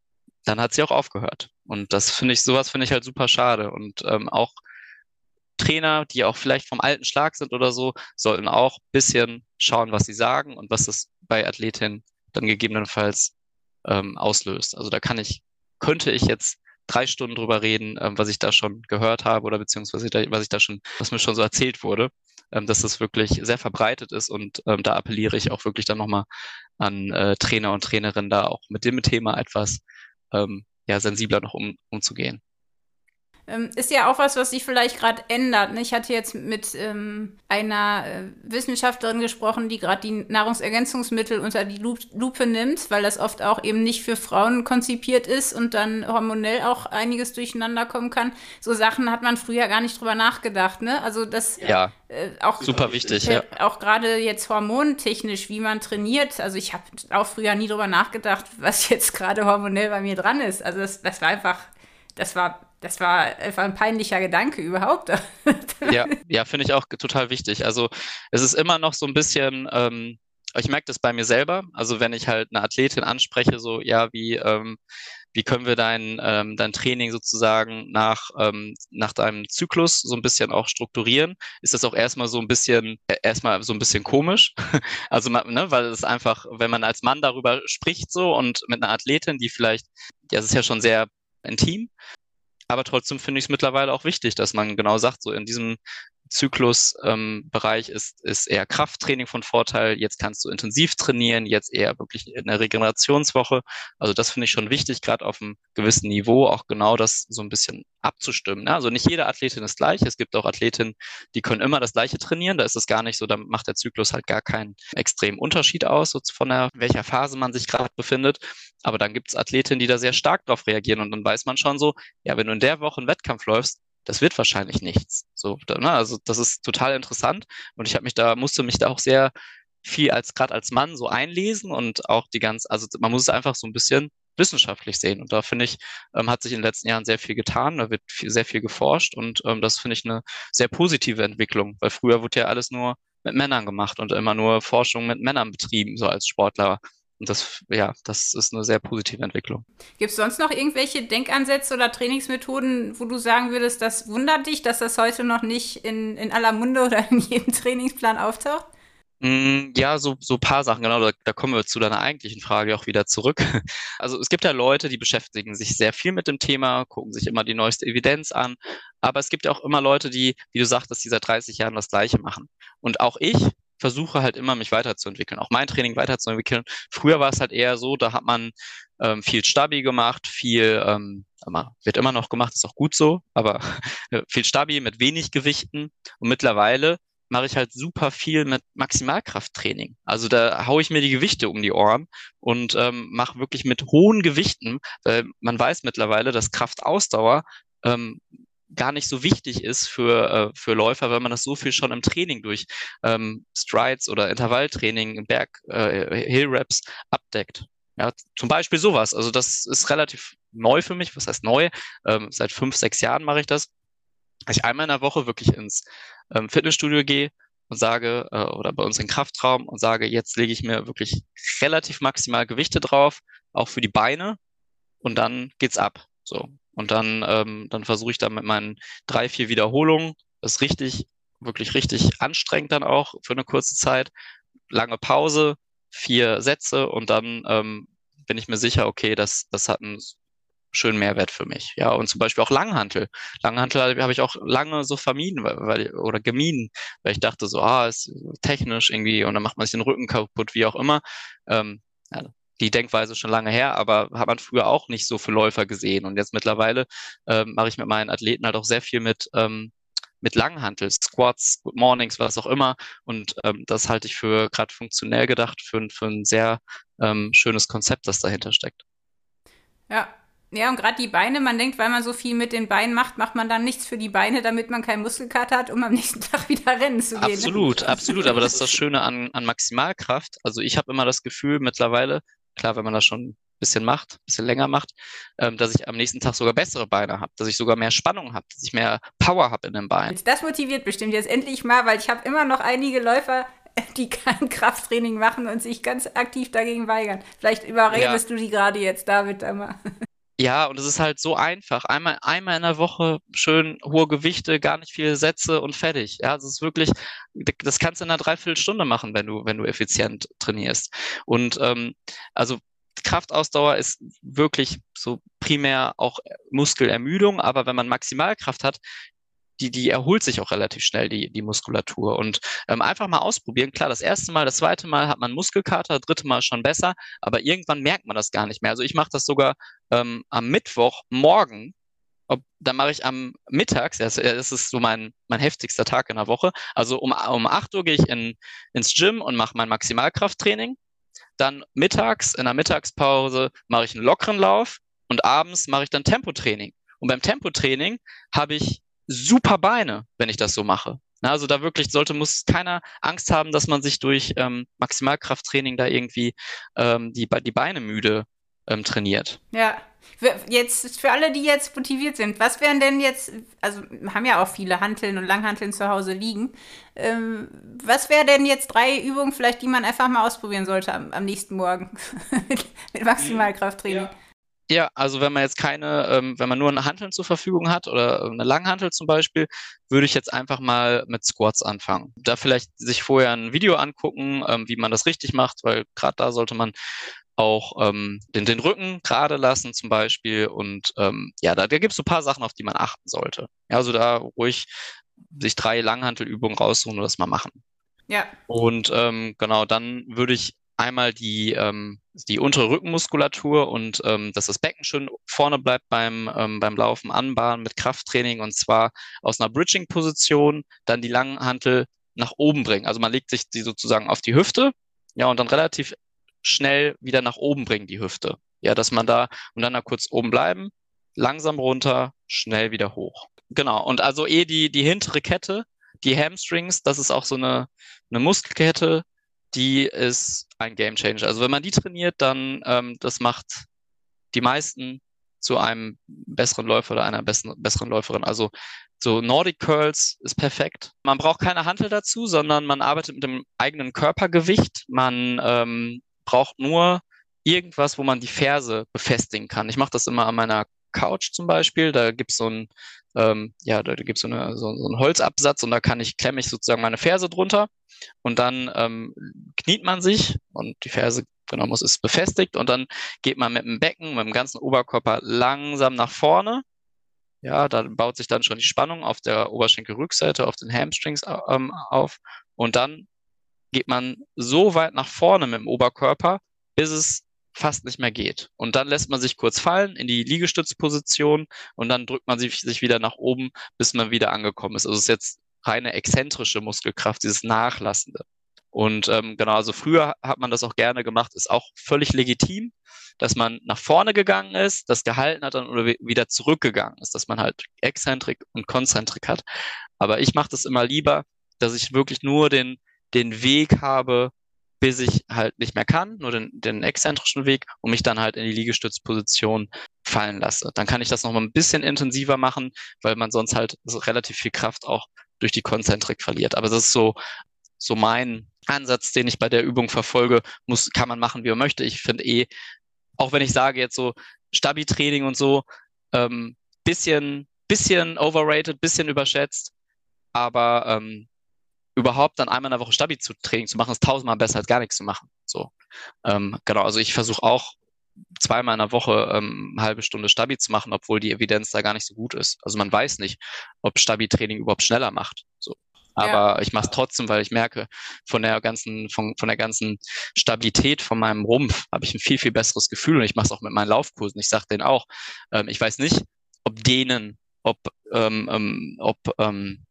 dann hat sie auch aufgehört. Und das finde ich, sowas finde ich halt super schade. Und ähm, auch Trainer, die auch vielleicht vom alten Schlag sind oder so, sollten auch bisschen schauen, was sie sagen und was das bei Athletinnen dann gegebenenfalls ähm, auslöst. Also da kann ich, könnte ich jetzt drei Stunden drüber reden, ähm, was ich da schon gehört habe oder beziehungsweise da, was ich da schon, was mir schon so erzählt wurde, ähm, dass das wirklich sehr verbreitet ist und ähm, da appelliere ich auch wirklich dann nochmal an äh, Trainer und Trainerinnen da auch mit dem Thema etwas ähm, ja, sensibler noch um, umzugehen. Ähm, ist ja auch was, was sich vielleicht gerade ändert. Ne? Ich hatte jetzt mit ähm, einer äh, Wissenschaftlerin gesprochen, die gerade die Nahrungsergänzungsmittel unter die Lupe nimmt, weil das oft auch eben nicht für Frauen konzipiert ist und dann hormonell auch einiges durcheinander kommen kann. So Sachen hat man früher gar nicht drüber nachgedacht. Ne? Also das ja. Äh, auch super wichtig, ja. Auch gerade jetzt hormontechnisch, wie man trainiert. Also ich habe auch früher nie drüber nachgedacht, was jetzt gerade hormonell bei mir dran ist. Also das, das war einfach, das war das war einfach ein peinlicher Gedanke überhaupt. ja, ja, finde ich auch total wichtig. Also es ist immer noch so ein bisschen, ähm, ich merke das bei mir selber. Also wenn ich halt eine Athletin anspreche, so ja, wie ähm, wie können wir dein, ähm, dein Training sozusagen nach, ähm, nach deinem Zyklus so ein bisschen auch strukturieren, ist das auch erstmal so ein bisschen, äh, erstmal so ein bisschen komisch. also, ne, weil es einfach, wenn man als Mann darüber spricht so und mit einer Athletin, die vielleicht, ja, es ist ja schon sehr intim, aber trotzdem finde ich es mittlerweile auch wichtig, dass man genau sagt, so in diesem Zyklusbereich ähm, ist, ist eher Krafttraining von Vorteil. Jetzt kannst du intensiv trainieren, jetzt eher wirklich in der Regenerationswoche. Also das finde ich schon wichtig, gerade auf einem gewissen Niveau auch genau das so ein bisschen abzustimmen. Ne? Also nicht jede Athletin ist gleich. Es gibt auch Athletinnen, die können immer das Gleiche trainieren. Da ist es gar nicht so, da macht der Zyklus halt gar keinen extremen Unterschied aus, so von der, welcher Phase man sich gerade befindet. Aber dann gibt es Athletinnen, die da sehr stark darauf reagieren und dann weiß man schon so, ja, wenn du in der Woche einen Wettkampf läufst, das wird wahrscheinlich nichts. So, ne? Also das ist total interessant und ich habe mich da musste mich da auch sehr viel als gerade als Mann so einlesen und auch die ganz, also man muss es einfach so ein bisschen wissenschaftlich sehen. Und da finde ich, ähm, hat sich in den letzten Jahren sehr viel getan, da wird viel, sehr viel geforscht und ähm, das finde ich eine sehr positive Entwicklung, weil früher wurde ja alles nur mit Männern gemacht und immer nur Forschung mit Männern betrieben, so als Sportler. Und das, ja, das ist eine sehr positive Entwicklung. Gibt es sonst noch irgendwelche Denkansätze oder Trainingsmethoden, wo du sagen würdest, das wundert dich, dass das heute noch nicht in, in aller Munde oder in jedem Trainingsplan auftaucht? Mm, ja, so, so paar Sachen, genau, da, da kommen wir zu deiner eigentlichen Frage auch wieder zurück. Also es gibt ja Leute, die beschäftigen sich sehr viel mit dem Thema, gucken sich immer die neueste Evidenz an, aber es gibt ja auch immer Leute, die, wie du sagtest, die seit 30 Jahren das Gleiche machen. Und auch ich versuche halt immer, mich weiterzuentwickeln, auch mein Training weiterzuentwickeln. Früher war es halt eher so, da hat man ähm, viel Stabi gemacht, viel, ähm, wird immer noch gemacht, ist auch gut so, aber viel Stabi mit wenig Gewichten. Und mittlerweile mache ich halt super viel mit Maximalkrafttraining. Also da haue ich mir die Gewichte um die Ohren und ähm, mache wirklich mit hohen Gewichten, weil man weiß mittlerweile, dass Kraftausdauer ähm, gar nicht so wichtig ist für, äh, für Läufer, weil man das so viel schon im Training durch ähm, Strides oder Intervalltraining, Berg, äh, Hill Reps abdeckt. Ja, zum Beispiel sowas. Also das ist relativ neu für mich. Was heißt neu? Ähm, seit fünf, sechs Jahren mache ich das. Ich einmal in der Woche wirklich ins ähm, Fitnessstudio gehe und sage, äh, oder bei uns in Kraftraum und sage, jetzt lege ich mir wirklich relativ maximal Gewichte drauf, auch für die Beine, und dann geht's ab. So. Und dann, ähm, dann versuche ich da mit meinen drei, vier Wiederholungen, das ist richtig, wirklich richtig anstrengend dann auch für eine kurze Zeit, lange Pause, vier Sätze und dann ähm, bin ich mir sicher, okay, das, das hat einen schönen Mehrwert für mich. Ja, und zum Beispiel auch Langhantel. Langhantel habe ich auch lange so vermieden weil, oder gemieden, weil ich dachte so, ah, ist technisch irgendwie und dann macht man sich den Rücken kaputt, wie auch immer. Ähm, ja, die Denkweise schon lange her, aber hat man früher auch nicht so für Läufer gesehen. Und jetzt mittlerweile ähm, mache ich mit meinen Athleten halt auch sehr viel mit, ähm, mit Langhantel, Squats, Good Mornings, was auch immer. Und ähm, das halte ich für gerade funktionell gedacht, für, für ein sehr ähm, schönes Konzept, das dahinter steckt. Ja, ja, und gerade die Beine, man denkt, weil man so viel mit den Beinen macht, macht man dann nichts für die Beine, damit man keinen Muskelkater hat, um am nächsten Tag wieder rennen zu gehen. Absolut, absolut. Aber das ist das Schöne an, an Maximalkraft. Also ich habe immer das Gefühl mittlerweile, klar, wenn man das schon ein bisschen macht, ein bisschen länger macht, ähm, dass ich am nächsten Tag sogar bessere Beine habe, dass ich sogar mehr Spannung habe, dass ich mehr Power habe in den Beinen. Das motiviert bestimmt jetzt endlich mal, weil ich habe immer noch einige Läufer, die kein Krafttraining machen und sich ganz aktiv dagegen weigern. Vielleicht überredest ja. du die gerade jetzt, David, einmal. Ja, und es ist halt so einfach. Einmal, einmal in der Woche schön hohe Gewichte, gar nicht viele Sätze und fertig. Ja, das ist wirklich, das kannst du in einer Dreiviertelstunde machen, wenn du, wenn du effizient trainierst. Und ähm, also Kraftausdauer ist wirklich so primär auch Muskelermüdung, aber wenn man Maximalkraft hat, die, die erholt sich auch relativ schnell, die, die Muskulatur. Und ähm, einfach mal ausprobieren. Klar, das erste Mal, das zweite Mal hat man Muskelkater, das dritte Mal schon besser, aber irgendwann merkt man das gar nicht mehr. Also ich mache das sogar ähm, am Mittwoch morgen. Ob, dann mache ich am Mittags, das, das ist so mein, mein heftigster Tag in der Woche. Also um, um 8 Uhr gehe ich in, ins Gym und mache mein Maximalkrafttraining. Dann mittags, in der Mittagspause, mache ich einen lockeren Lauf und abends mache ich dann Tempotraining. Und beim Tempotraining habe ich super Beine, wenn ich das so mache. Na, also da wirklich sollte, muss keiner Angst haben, dass man sich durch ähm, Maximalkrafttraining da irgendwie ähm, die, die Beine müde ähm, trainiert. Ja. Jetzt für alle, die jetzt motiviert sind, was wären denn jetzt, also haben ja auch viele Hanteln und Langhanteln zu Hause liegen. Ähm, was wäre denn jetzt drei Übungen vielleicht, die man einfach mal ausprobieren sollte am, am nächsten Morgen mit, mit Maximalkrafttraining? Ja. Ja, also wenn man jetzt keine, ähm, wenn man nur eine Hanteln zur Verfügung hat oder eine Langhantel zum Beispiel, würde ich jetzt einfach mal mit Squats anfangen. Da vielleicht sich vorher ein Video angucken, ähm, wie man das richtig macht, weil gerade da sollte man auch ähm, den, den Rücken gerade lassen zum Beispiel. Und ähm, ja, da, da gibt es so ein paar Sachen, auf die man achten sollte. Ja, also da ruhig sich drei Langhantelübungen raussuchen und das mal machen. Ja. Und ähm, genau, dann würde ich einmal die, ähm, die untere Rückenmuskulatur und ähm, dass das Becken schön vorne bleibt beim, ähm, beim Laufen anbahnen mit Krafttraining und zwar aus einer Bridging-Position dann die langen Hantel nach oben bringen. Also man legt sich die sozusagen auf die Hüfte, ja, und dann relativ schnell wieder nach oben bringen, die Hüfte. Ja, dass man da und dann da kurz oben bleiben, langsam runter, schnell wieder hoch. Genau. Und also eh die, die hintere Kette, die Hamstrings, das ist auch so eine, eine Muskelkette, die ist ein Game Changer. Also wenn man die trainiert, dann ähm, das macht die meisten zu einem besseren Läufer oder einer besseren, besseren Läuferin. Also so Nordic Curls ist perfekt. Man braucht keine Hantel dazu, sondern man arbeitet mit dem eigenen Körpergewicht. Man ähm, braucht nur irgendwas, wo man die Ferse befestigen kann. Ich mache das immer an meiner Couch zum Beispiel. Da gibt's so ein, ähm, ja, da gibt's so, eine, so, so einen Holzabsatz und da kann ich, klemme ich sozusagen meine Ferse drunter und dann ähm, kniet man sich und die Ferse genau muss ist befestigt und dann geht man mit dem Becken, mit dem ganzen Oberkörper langsam nach vorne. Ja, da baut sich dann schon die Spannung auf der Oberschenkelrückseite, auf den Hamstrings ähm, auf und dann geht man so weit nach vorne mit dem Oberkörper, bis es fast nicht mehr geht. Und dann lässt man sich kurz fallen in die Liegestützposition und dann drückt man sich, wieder nach oben, bis man wieder angekommen ist. Also es ist jetzt reine exzentrische Muskelkraft, dieses Nachlassende. Und ähm, genau, also früher hat man das auch gerne gemacht, ist auch völlig legitim, dass man nach vorne gegangen ist, das gehalten hat dann oder wieder zurückgegangen ist, dass man halt Exzentrik und Konzentrik hat. Aber ich mache das immer lieber, dass ich wirklich nur den, den Weg habe, bis ich halt nicht mehr kann, nur den, den exzentrischen Weg und mich dann halt in die Liegestützposition fallen lasse. Dann kann ich das noch mal ein bisschen intensiver machen, weil man sonst halt so relativ viel Kraft auch durch die Konzentrik verliert. Aber das ist so, so mein Ansatz, den ich bei der Übung verfolge, muss, kann man machen, wie man möchte. Ich finde eh, auch wenn ich sage jetzt so Stabi-Training und so, ähm, bisschen, bisschen overrated, bisschen überschätzt, aber ähm, überhaupt dann einmal in der Woche Stabi-Training zu machen, ist tausendmal besser als gar nichts zu machen. So, ähm, genau. Also ich versuche auch zweimal in der Woche ähm, eine halbe Stunde Stabi zu machen, obwohl die Evidenz da gar nicht so gut ist. Also man weiß nicht, ob Stabi-Training überhaupt schneller macht. So. Aber ja. ich mache es trotzdem, weil ich merke, von der ganzen, von, von der ganzen Stabilität von meinem Rumpf habe ich ein viel, viel besseres Gefühl und ich mache es auch mit meinen Laufkursen. Ich sage denen auch, ähm, ich weiß nicht, ob denen, ob, ähm, ähm, ob ähm,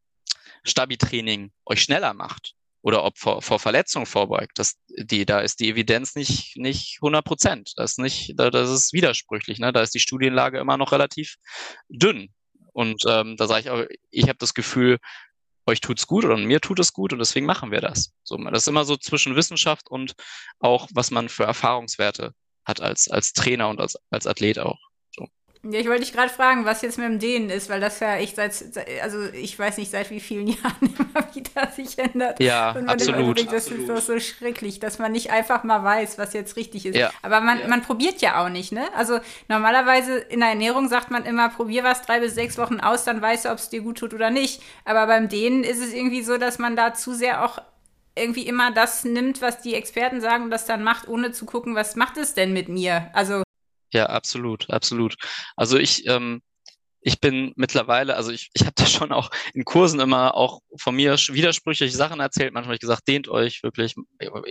Stabi-Training euch schneller macht oder ob vor, vor Verletzung vorbeugt. Das, die, da ist die Evidenz nicht, nicht 100 Prozent. Das ist nicht, das ist widersprüchlich. Ne? Da ist die Studienlage immer noch relativ dünn. Und ähm, da sage ich auch, ich habe das Gefühl, euch tut's gut oder mir tut es gut und deswegen machen wir das. So, das ist immer so zwischen Wissenschaft und auch, was man für Erfahrungswerte hat als, als Trainer und als, als Athlet auch. Ja, ich wollte dich gerade fragen, was jetzt mit dem Dehnen ist, weil das ja echt seit, also ich weiß nicht, seit wie vielen Jahren immer wieder sich ändert. Ja, absolut. Denkt, das absolut. ist doch so schrecklich, dass man nicht einfach mal weiß, was jetzt richtig ist. Ja. Aber man, ja. man probiert ja auch nicht, ne? Also normalerweise in der Ernährung sagt man immer, probier was drei bis sechs Wochen aus, dann weißt du, ob es dir gut tut oder nicht. Aber beim Dehnen ist es irgendwie so, dass man da zu sehr auch irgendwie immer das nimmt, was die Experten sagen und das dann macht, ohne zu gucken, was macht es denn mit mir? Also ja, absolut, absolut. Also ich, ähm, ich bin mittlerweile, also ich, ich habe da schon auch in Kursen immer auch von mir widersprüchliche Sachen erzählt. Manchmal habe ich gesagt, dehnt euch wirklich.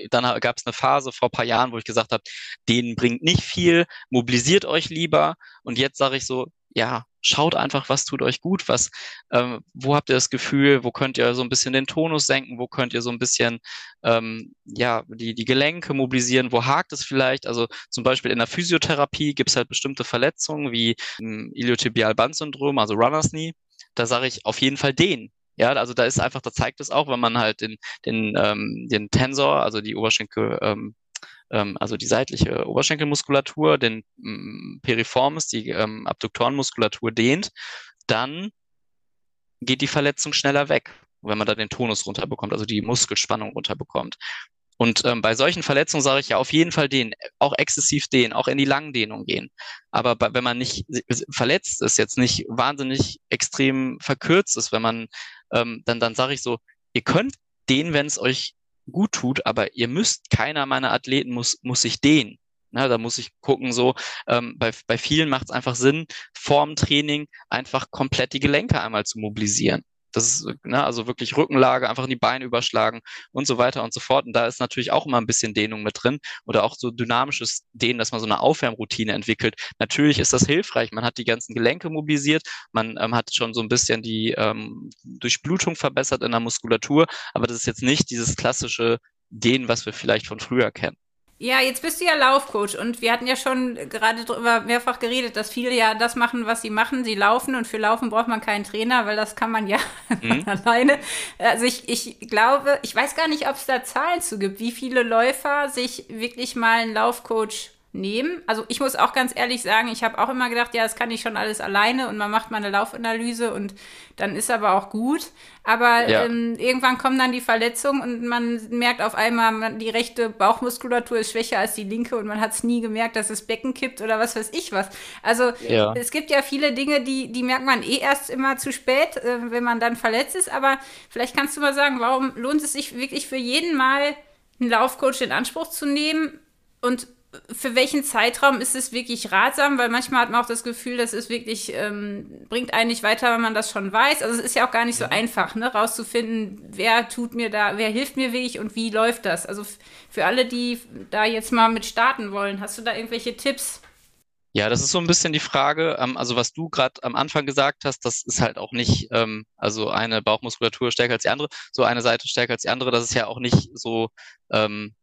Dann gab es eine Phase vor paar Jahren, wo ich gesagt habe, denen bringt nicht viel, mobilisiert euch lieber. Und jetzt sage ich so, ja, schaut einfach, was tut euch gut, was, ähm, wo habt ihr das Gefühl, wo könnt ihr so ein bisschen den Tonus senken, wo könnt ihr so ein bisschen ähm, ja die die Gelenke mobilisieren, wo hakt es vielleicht? Also zum Beispiel in der Physiotherapie gibt es halt bestimmte Verletzungen wie ähm, Iliotibialbandsyndrom, also Runners Knee. Da sage ich auf jeden Fall den. Ja, also da ist einfach, da zeigt es auch, wenn man halt den, den, ähm, den Tensor, also die Oberschenkel, ähm, also die seitliche Oberschenkelmuskulatur, den ähm, Periformis, die ähm, Abduktorenmuskulatur dehnt, dann geht die Verletzung schneller weg, wenn man da den Tonus runterbekommt, also die Muskelspannung runterbekommt. Und ähm, bei solchen Verletzungen sage ich ja auf jeden Fall den, auch exzessiv den, auch in die Langdehnung gehen. Aber bei, wenn man nicht verletzt ist, jetzt nicht wahnsinnig extrem verkürzt ist, wenn man ähm, dann dann sage ich so, ihr könnt den, wenn es euch gut tut, aber ihr müsst, keiner meiner Athleten muss, muss sich dehnen. Na, da muss ich gucken, so ähm, bei, bei vielen macht es einfach Sinn, vorm Training einfach komplett die Gelenke einmal zu mobilisieren. Das ist, ne, also wirklich Rückenlage, einfach in die Beine überschlagen und so weiter und so fort. Und da ist natürlich auch immer ein bisschen Dehnung mit drin oder auch so dynamisches Dehnen, dass man so eine Aufwärmroutine entwickelt. Natürlich ist das hilfreich. Man hat die ganzen Gelenke mobilisiert, man ähm, hat schon so ein bisschen die ähm, Durchblutung verbessert in der Muskulatur, aber das ist jetzt nicht dieses klassische Dehnen, was wir vielleicht von früher kennen. Ja, jetzt bist du ja Laufcoach und wir hatten ja schon gerade darüber mehrfach geredet, dass viele ja das machen, was sie machen. Sie laufen und für Laufen braucht man keinen Trainer, weil das kann man ja mhm. alleine. Also ich, ich glaube, ich weiß gar nicht, ob es da Zahlen zu gibt, wie viele Läufer sich wirklich mal einen Laufcoach nehmen. Also ich muss auch ganz ehrlich sagen, ich habe auch immer gedacht, ja, das kann ich schon alles alleine und man macht mal eine Laufanalyse und dann ist aber auch gut. Aber ja. ähm, irgendwann kommen dann die Verletzungen und man merkt auf einmal, die rechte Bauchmuskulatur ist schwächer als die linke und man hat es nie gemerkt, dass das Becken kippt oder was weiß ich was. Also ja. es gibt ja viele Dinge, die, die merkt man eh erst immer zu spät, äh, wenn man dann verletzt ist. Aber vielleicht kannst du mal sagen, warum lohnt es sich wirklich für jeden Mal einen Laufcoach in Anspruch zu nehmen und für welchen Zeitraum ist es wirklich ratsam? Weil manchmal hat man auch das Gefühl, das ist wirklich, ähm, bringt einen nicht weiter, wenn man das schon weiß. Also es ist ja auch gar nicht so einfach, ne, rauszufinden, wer tut mir da, wer hilft mir wirklich und wie läuft das. Also für alle, die da jetzt mal mit starten wollen, hast du da irgendwelche Tipps? Ja, das ist so ein bisschen die Frage. Ähm, also was du gerade am Anfang gesagt hast, das ist halt auch nicht, ähm, also eine Bauchmuskulatur stärker als die andere, so eine Seite stärker als die andere. Das ist ja auch nicht so ähm,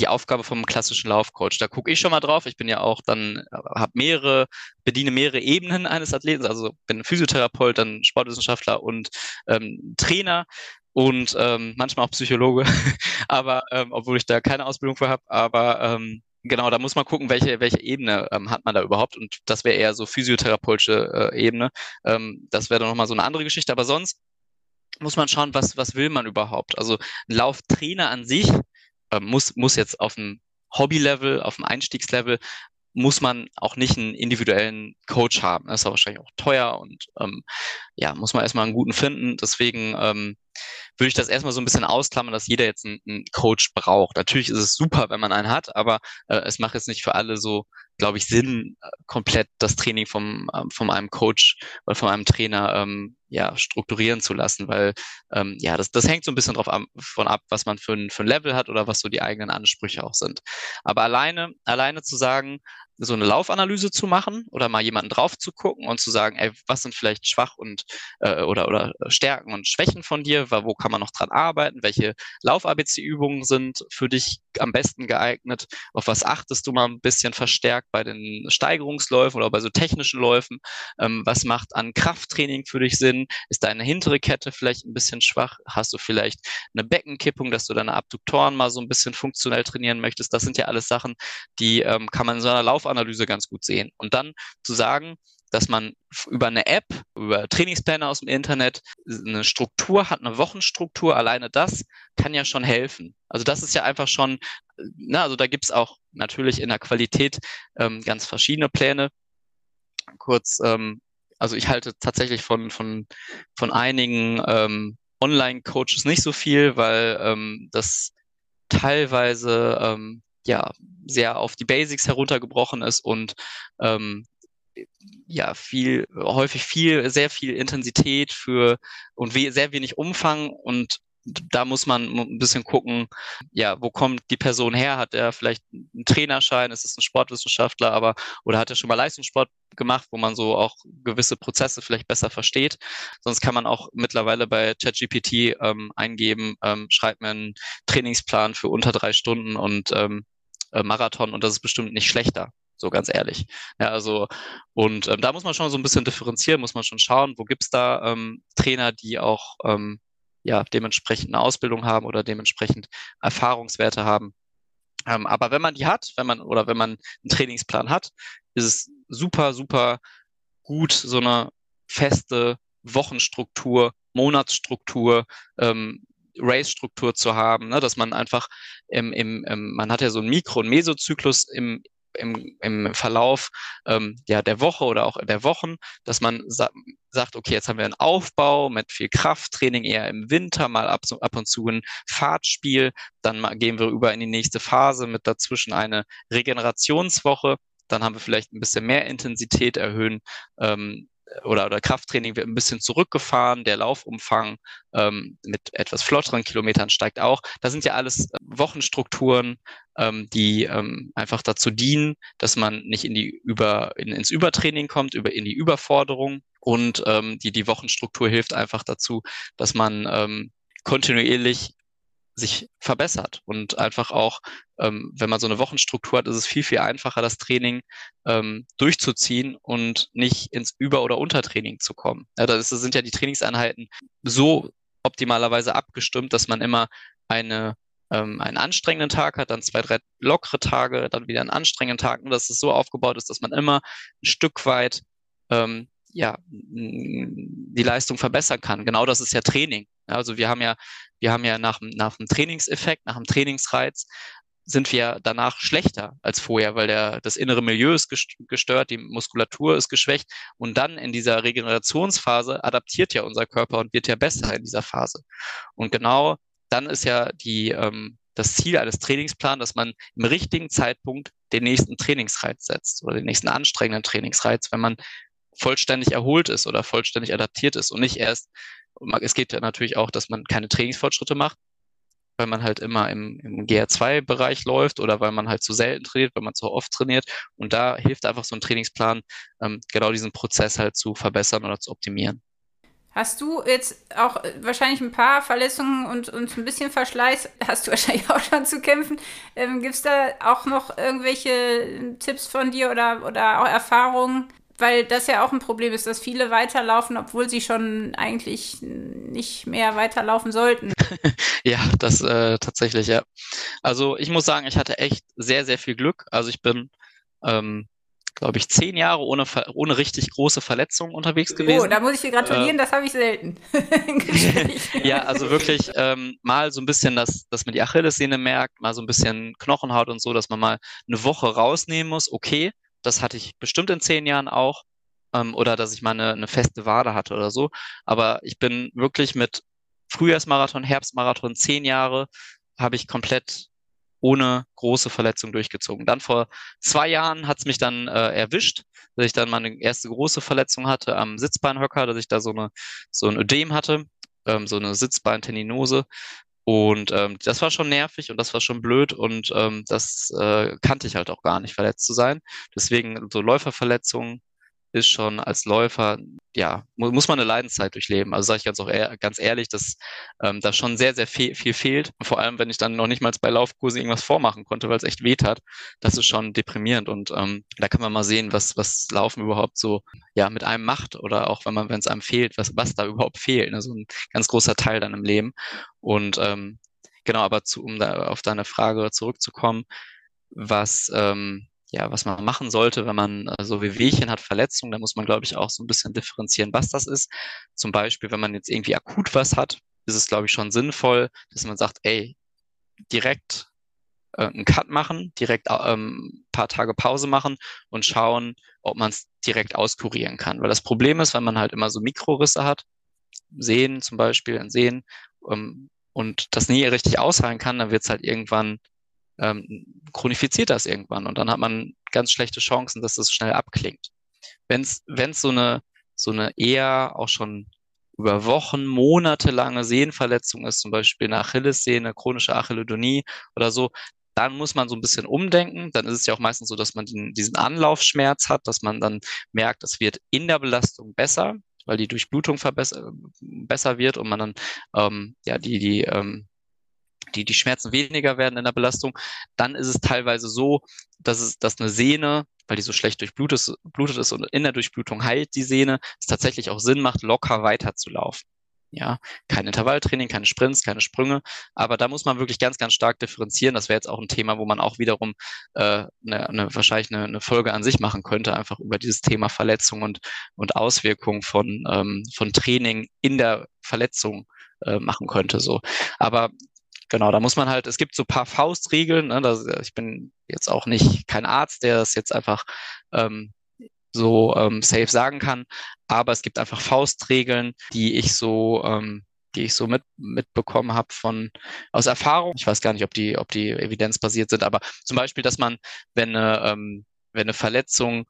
die Aufgabe vom klassischen Laufcoach. Da gucke ich schon mal drauf. Ich bin ja auch dann, habe mehrere, bediene mehrere Ebenen eines Athleten, also bin Physiotherapeut, dann Sportwissenschaftler und ähm, Trainer und ähm, manchmal auch Psychologe, aber ähm, obwohl ich da keine Ausbildung für habe, aber ähm, genau, da muss man gucken, welche, welche Ebene ähm, hat man da überhaupt und das wäre eher so physiotherapeutische äh, Ebene. Ähm, das wäre dann nochmal so eine andere Geschichte, aber sonst muss man schauen, was, was will man überhaupt. Also ein Lauftrainer an sich äh, muss, muss jetzt auf dem Hobby-Level, auf dem Einstiegslevel, muss man auch nicht einen individuellen Coach haben. Das ist aber wahrscheinlich auch teuer und ähm, ja, muss man erstmal einen guten finden. Deswegen ähm, würde ich das erstmal so ein bisschen ausklammern, dass jeder jetzt einen, einen Coach braucht. Natürlich ist es super, wenn man einen hat, aber äh, es macht jetzt nicht für alle so, glaube ich, Sinn, äh, komplett das Training vom, äh, von einem Coach oder von einem Trainer ähm, ja, strukturieren zu lassen, weil ähm, ja, das, das hängt so ein bisschen drauf ab, von ab, was man für ein, für ein Level hat oder was so die eigenen Ansprüche auch sind. Aber alleine, alleine zu sagen, so eine Laufanalyse zu machen oder mal jemanden drauf zu gucken und zu sagen, ey, was sind vielleicht Schwach und äh, oder oder Stärken und Schwächen von dir, wo kann man noch dran arbeiten, welche Lauf-ABC-Übungen sind für dich am besten geeignet, auf was achtest du mal ein bisschen verstärkt bei den Steigerungsläufen oder bei so technischen Läufen, ähm, was macht an Krafttraining für dich Sinn, ist deine hintere Kette vielleicht ein bisschen schwach, hast du vielleicht eine Beckenkippung, dass du deine Abduktoren mal so ein bisschen funktionell trainieren möchtest, das sind ja alles Sachen, die ähm, kann man in so einer Lauf Laufanalyse ganz gut sehen. Und dann zu sagen, dass man über eine App, über Trainingspläne aus dem Internet eine Struktur hat, eine Wochenstruktur, alleine das kann ja schon helfen. Also das ist ja einfach schon, na, also da gibt's auch natürlich in der Qualität ähm, ganz verschiedene Pläne. Kurz, ähm, also ich halte tatsächlich von, von, von einigen ähm, Online-Coaches nicht so viel, weil ähm, das teilweise ähm, ja sehr auf die Basics heruntergebrochen ist und ähm, ja viel häufig viel sehr viel Intensität für und we sehr wenig Umfang und da muss man ein bisschen gucken, ja, wo kommt die Person her? Hat er vielleicht einen Trainerschein? Ist es ein Sportwissenschaftler? Aber, oder hat er schon mal Leistungssport gemacht, wo man so auch gewisse Prozesse vielleicht besser versteht? Sonst kann man auch mittlerweile bei ChatGPT ähm, eingeben, ähm, schreibt mir einen Trainingsplan für unter drei Stunden und ähm, äh, Marathon und das ist bestimmt nicht schlechter so ganz ehrlich. Ja, also, und ähm, da muss man schon so ein bisschen differenzieren, muss man schon schauen, wo gibt's da ähm, Trainer, die auch ähm, ja, dementsprechend eine Ausbildung haben oder dementsprechend Erfahrungswerte haben. Ähm, aber wenn man die hat, wenn man oder wenn man einen Trainingsplan hat, ist es super, super gut, so eine feste Wochenstruktur, Monatsstruktur, ähm, Race-Struktur zu haben, ne? dass man einfach im, im, im, man hat ja so einen Mikro- und Mesozyklus im, im, im Verlauf ähm, ja, der Woche oder auch der Wochen, dass man sa sagt, okay, jetzt haben wir einen Aufbau mit viel Krafttraining eher im Winter, mal ab, ab und zu ein Fahrtspiel, dann gehen wir über in die nächste Phase mit dazwischen eine Regenerationswoche, dann haben wir vielleicht ein bisschen mehr Intensität erhöhen ähm, oder, oder Krafttraining wird ein bisschen zurückgefahren, der Laufumfang ähm, mit etwas flotteren Kilometern steigt auch. Das sind ja alles äh, Wochenstrukturen, ähm, die ähm, einfach dazu dienen, dass man nicht in die über in, ins Übertraining kommt, über in die Überforderung und ähm, die die Wochenstruktur hilft einfach dazu, dass man ähm, kontinuierlich sich verbessert und einfach auch, ähm, wenn man so eine Wochenstruktur hat, ist es viel, viel einfacher, das Training ähm, durchzuziehen und nicht ins Über- oder Untertraining zu kommen. Ja, das sind ja die Trainingseinheiten so optimalerweise abgestimmt, dass man immer eine ähm, einen anstrengenden Tag hat, dann zwei, drei lockere Tage, dann wieder einen anstrengenden Tag und dass es so aufgebaut ist, dass man immer ein Stück weit ähm, ja, die Leistung verbessern kann. Genau das ist ja Training. Also wir haben ja, wir haben ja nach, nach dem Trainingseffekt, nach dem Trainingsreiz, sind wir danach schlechter als vorher, weil der, das innere Milieu ist gestört, die Muskulatur ist geschwächt und dann in dieser Regenerationsphase adaptiert ja unser Körper und wird ja besser in dieser Phase. Und genau dann ist ja die, ähm, das Ziel eines Trainingsplans, dass man im richtigen Zeitpunkt den nächsten Trainingsreiz setzt oder den nächsten anstrengenden Trainingsreiz, wenn man vollständig erholt ist oder vollständig adaptiert ist und nicht erst, es geht ja natürlich auch, dass man keine Trainingsfortschritte macht, weil man halt immer im, im GR2-Bereich läuft oder weil man halt zu selten trainiert, weil man zu oft trainiert. Und da hilft einfach so ein Trainingsplan, ähm, genau diesen Prozess halt zu verbessern oder zu optimieren. Hast du jetzt auch äh, wahrscheinlich ein paar Verletzungen und, und ein bisschen Verschleiß, hast du wahrscheinlich auch schon zu kämpfen. Ähm, Gibt es da auch noch irgendwelche Tipps von dir oder, oder auch Erfahrungen, weil das ja auch ein Problem ist, dass viele weiterlaufen, obwohl sie schon eigentlich nicht mehr weiterlaufen sollten. ja, das äh, tatsächlich, ja. Also ich muss sagen, ich hatte echt sehr, sehr viel Glück. Also ich bin, ähm, glaube ich, zehn Jahre ohne, ohne richtig große Verletzungen unterwegs gewesen. Oh, da muss ich dir gratulieren, äh, das habe ich selten. ja, also wirklich ähm, mal so ein bisschen, dass, dass man die Achillessehne merkt, mal so ein bisschen Knochenhaut und so, dass man mal eine Woche rausnehmen muss, okay das hatte ich bestimmt in zehn Jahren auch. Ähm, oder dass ich mal eine, eine feste Wade hatte oder so. Aber ich bin wirklich mit Frühjahrsmarathon, Herbstmarathon, zehn Jahre, habe ich komplett ohne große Verletzung durchgezogen. Dann vor zwei Jahren hat es mich dann äh, erwischt, dass ich dann meine erste große Verletzung hatte am Sitzbeinhöcker, dass ich da so eine so ein Ödem hatte, ähm, so eine Sitzbeinteninose. Und ähm, das war schon nervig und das war schon blöd und ähm, das äh, kannte ich halt auch gar nicht, verletzt zu sein. Deswegen so Läuferverletzungen ist schon als Läufer, ja, mu muss man eine Leidenszeit durchleben. Also sage ich ganz auch ehr ganz ehrlich, dass ähm, da schon sehr, sehr viel, viel fehlt. Vor allem, wenn ich dann noch nicht mal bei Laufkursen irgendwas vormachen konnte, weil es echt weh hat. Das ist schon deprimierend. Und ähm, da kann man mal sehen, was, was Laufen überhaupt so ja mit einem macht oder auch wenn man, wenn es einem fehlt, was, was da überhaupt fehlt. Ne? So ein ganz großer Teil dann im Leben. Und ähm, genau, aber zu, um da auf deine Frage zurückzukommen, was ähm, ja, was man machen sollte, wenn man äh, so wie Wehchen hat, Verletzungen, da muss man, glaube ich, auch so ein bisschen differenzieren, was das ist. Zum Beispiel, wenn man jetzt irgendwie akut was hat, ist es, glaube ich, schon sinnvoll, dass man sagt, ey, direkt äh, einen Cut machen, direkt ähm, paar Tage Pause machen und schauen, ob man es direkt auskurieren kann. Weil das Problem ist, wenn man halt immer so Mikrorisse hat, Sehen zum Beispiel, in Sehen, ähm, und das nie richtig ausheilen kann, dann wird es halt irgendwann, ähm, chronifiziert das irgendwann und dann hat man ganz schlechte Chancen, dass das schnell abklingt. Wenn es so eine, so eine eher auch schon über Wochen, Monate lange Sehnenverletzung ist, zum Beispiel eine Achillessehne, chronische Achillodonie oder so, dann muss man so ein bisschen umdenken. Dann ist es ja auch meistens so, dass man den, diesen Anlaufschmerz hat, dass man dann merkt, es wird in der Belastung besser, weil die Durchblutung besser wird und man dann ähm, ja die die ähm, die die Schmerzen weniger werden in der Belastung. Dann ist es teilweise so, dass es dass eine Sehne weil die so schlecht durchblutet ist und in der Durchblutung heilt die Sehne, es tatsächlich auch Sinn macht, locker weiterzulaufen. Ja, kein Intervalltraining, keine Sprints, keine Sprünge, aber da muss man wirklich ganz, ganz stark differenzieren. Das wäre jetzt auch ein Thema, wo man auch wiederum äh, eine, eine, wahrscheinlich eine, eine Folge an sich machen könnte, einfach über dieses Thema Verletzung und, und Auswirkungen von, ähm, von Training in der Verletzung äh, machen könnte. So. Aber Genau, da muss man halt, es gibt so paar Faustregeln. Ne, das, ich bin jetzt auch nicht kein Arzt, der das jetzt einfach ähm, so ähm, safe sagen kann, aber es gibt einfach Faustregeln, die ich so ähm, die ich so mit, mitbekommen habe von aus Erfahrung. Ich weiß gar nicht, ob die, ob die evidenzbasiert sind, aber zum Beispiel, dass man, wenn eine, ähm, wenn eine Verletzung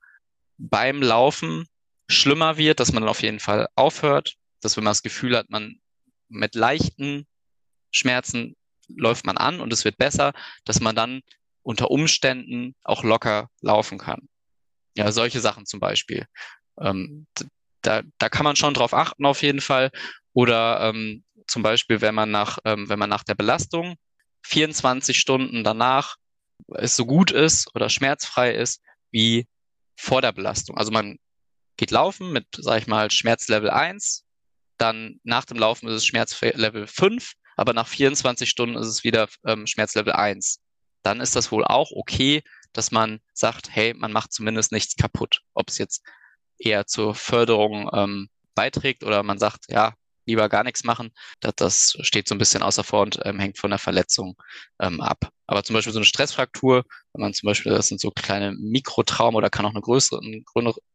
beim Laufen schlimmer wird, dass man dann auf jeden Fall aufhört, dass wenn man das Gefühl hat, man mit leichten Schmerzen läuft man an und es wird besser, dass man dann unter Umständen auch locker laufen kann. Ja, solche Sachen zum Beispiel. Ähm, da, da kann man schon drauf achten auf jeden Fall. Oder ähm, zum Beispiel, wenn man nach, ähm, wenn man nach der Belastung 24 Stunden danach es so gut ist oder schmerzfrei ist wie vor der Belastung. Also man geht laufen mit, sag ich mal, Schmerzlevel 1, dann nach dem Laufen ist es Schmerzlevel 5 aber nach 24 Stunden ist es wieder ähm, Schmerzlevel 1. Dann ist das wohl auch okay, dass man sagt, hey, man macht zumindest nichts kaputt. Ob es jetzt eher zur Förderung ähm, beiträgt oder man sagt, ja, lieber gar nichts machen, das, das steht so ein bisschen außer vor und ähm, hängt von der Verletzung ähm, ab. Aber zum Beispiel so eine Stressfraktur, wenn man zum Beispiel, das sind so kleine Mikrotrauma oder kann auch eine größere, ein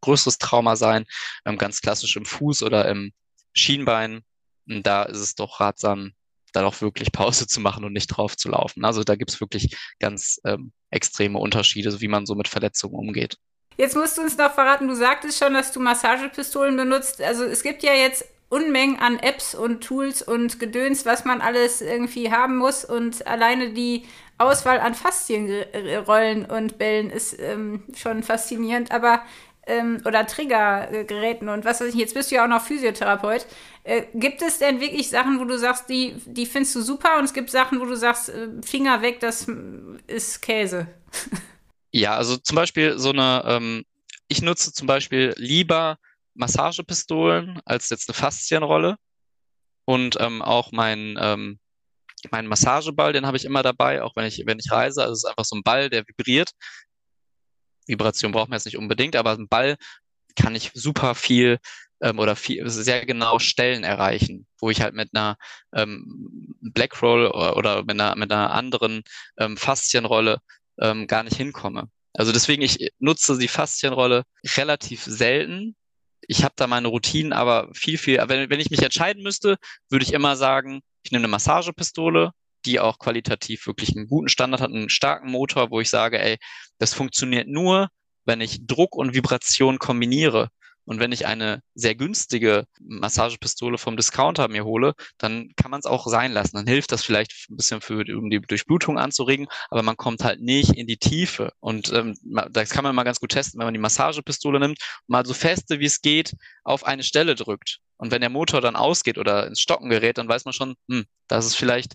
größeres Trauma sein, ähm, ganz klassisch im Fuß oder im Schienbein, da ist es doch ratsam, dann auch wirklich Pause zu machen und nicht drauf zu laufen. Also da gibt es wirklich ganz ähm, extreme Unterschiede, wie man so mit Verletzungen umgeht. Jetzt musst du uns noch verraten, du sagtest schon, dass du Massagepistolen benutzt. Also es gibt ja jetzt Unmengen an Apps und Tools und Gedöns, was man alles irgendwie haben muss. Und alleine die Auswahl an Faszienrollen und Bällen ist ähm, schon faszinierend. Aber ähm, oder Triggergeräten und was weiß ich, jetzt bist du ja auch noch Physiotherapeut. Äh, gibt es denn wirklich Sachen, wo du sagst, die, die findest du super und es gibt Sachen, wo du sagst, äh, Finger weg, das ist Käse? Ja, also zum Beispiel so eine, ähm, ich nutze zum Beispiel lieber Massagepistolen als jetzt eine Faszienrolle und ähm, auch mein ähm, mein Massageball, den habe ich immer dabei, auch wenn ich, wenn ich reise. Also es ist einfach so ein Ball, der vibriert. Vibration braucht man jetzt nicht unbedingt, aber ein Ball kann ich super viel ähm, oder viel, sehr genau Stellen erreichen, wo ich halt mit einer ähm, Blackroll oder, oder mit einer, mit einer anderen ähm, Faszienrolle ähm, gar nicht hinkomme. Also deswegen, ich nutze die Faszienrolle relativ selten. Ich habe da meine Routinen, aber viel, viel, wenn, wenn ich mich entscheiden müsste, würde ich immer sagen, ich nehme eine Massagepistole, die auch qualitativ wirklich einen guten Standard hat, einen starken Motor, wo ich sage, ey, das funktioniert nur, wenn ich Druck und Vibration kombiniere. Und wenn ich eine sehr günstige Massagepistole vom Discounter mir hole, dann kann man es auch sein lassen. Dann hilft das vielleicht ein bisschen für, um die Durchblutung anzuregen, aber man kommt halt nicht in die Tiefe. Und ähm, das kann man mal ganz gut testen, wenn man die Massagepistole nimmt mal so feste wie es geht auf eine Stelle drückt. Und wenn der Motor dann ausgeht oder ins Stocken gerät, dann weiß man schon, hm, das ist vielleicht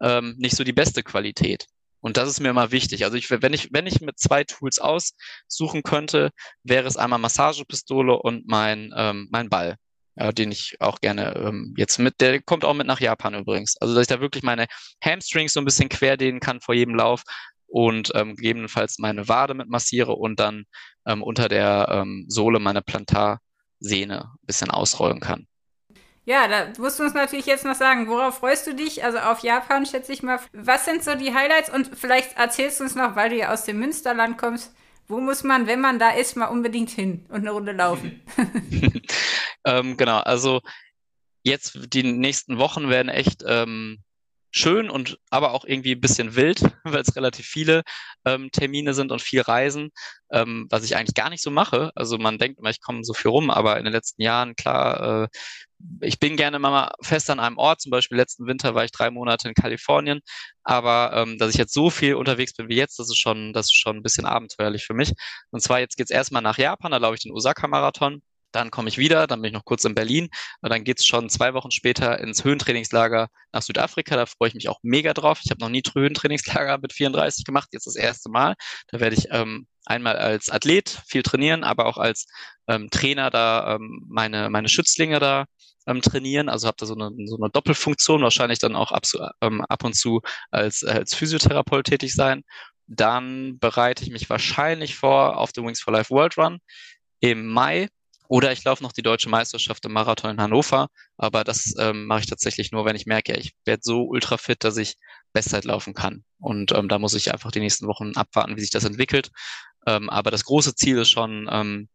ähm, nicht so die beste Qualität. Und das ist mir immer wichtig. Also ich, wenn ich, wenn ich mit zwei Tools aussuchen könnte, wäre es einmal Massagepistole und mein, ähm, mein Ball, ja, den ich auch gerne ähm, jetzt mit, der kommt auch mit nach Japan übrigens. Also dass ich da wirklich meine Hamstrings so ein bisschen querdehnen kann vor jedem Lauf und ähm, gegebenenfalls meine Wade mit massiere und dann ähm, unter der ähm, Sohle meine Plantar Sehne ein bisschen ausrollen kann. Ja, da musst du uns natürlich jetzt noch sagen, worauf freust du dich? Also auf Japan schätze ich mal. Was sind so die Highlights? Und vielleicht erzählst du uns noch, weil du ja aus dem Münsterland kommst, wo muss man, wenn man da ist, mal unbedingt hin und eine Runde laufen? ähm, genau, also jetzt die nächsten Wochen werden echt ähm, schön und aber auch irgendwie ein bisschen wild, weil es relativ viele ähm, Termine sind und viel Reisen, ähm, was ich eigentlich gar nicht so mache. Also man denkt immer, ich komme so viel rum, aber in den letzten Jahren, klar, äh, ich bin gerne mal fest an einem Ort. Zum Beispiel letzten Winter war ich drei Monate in Kalifornien, aber ähm, dass ich jetzt so viel unterwegs bin wie jetzt, das ist schon, das ist schon ein bisschen abenteuerlich für mich. Und zwar jetzt geht's erstmal nach Japan, da laufe ich den Osaka-Marathon dann komme ich wieder, dann bin ich noch kurz in Berlin und dann geht's schon zwei Wochen später ins Höhentrainingslager nach Südafrika. Da freue ich mich auch mega drauf. Ich habe noch nie Höhentrainingslager mit 34 gemacht, jetzt das erste Mal. Da werde ich ähm, einmal als Athlet viel trainieren, aber auch als ähm, Trainer da ähm, meine, meine Schützlinge da ähm, trainieren. Also habe da so eine, so eine Doppelfunktion, wahrscheinlich dann auch ab, ähm, ab und zu als, als Physiotherapeut tätig sein. Dann bereite ich mich wahrscheinlich vor auf den Wings for Life World Run im Mai oder ich laufe noch die deutsche Meisterschaft im Marathon in Hannover, aber das ähm, mache ich tatsächlich nur, wenn ich merke, ich werde so ultra fit, dass ich Bestzeit laufen kann. Und ähm, da muss ich einfach die nächsten Wochen abwarten, wie sich das entwickelt. Ähm, aber das große Ziel ist schon, ähm,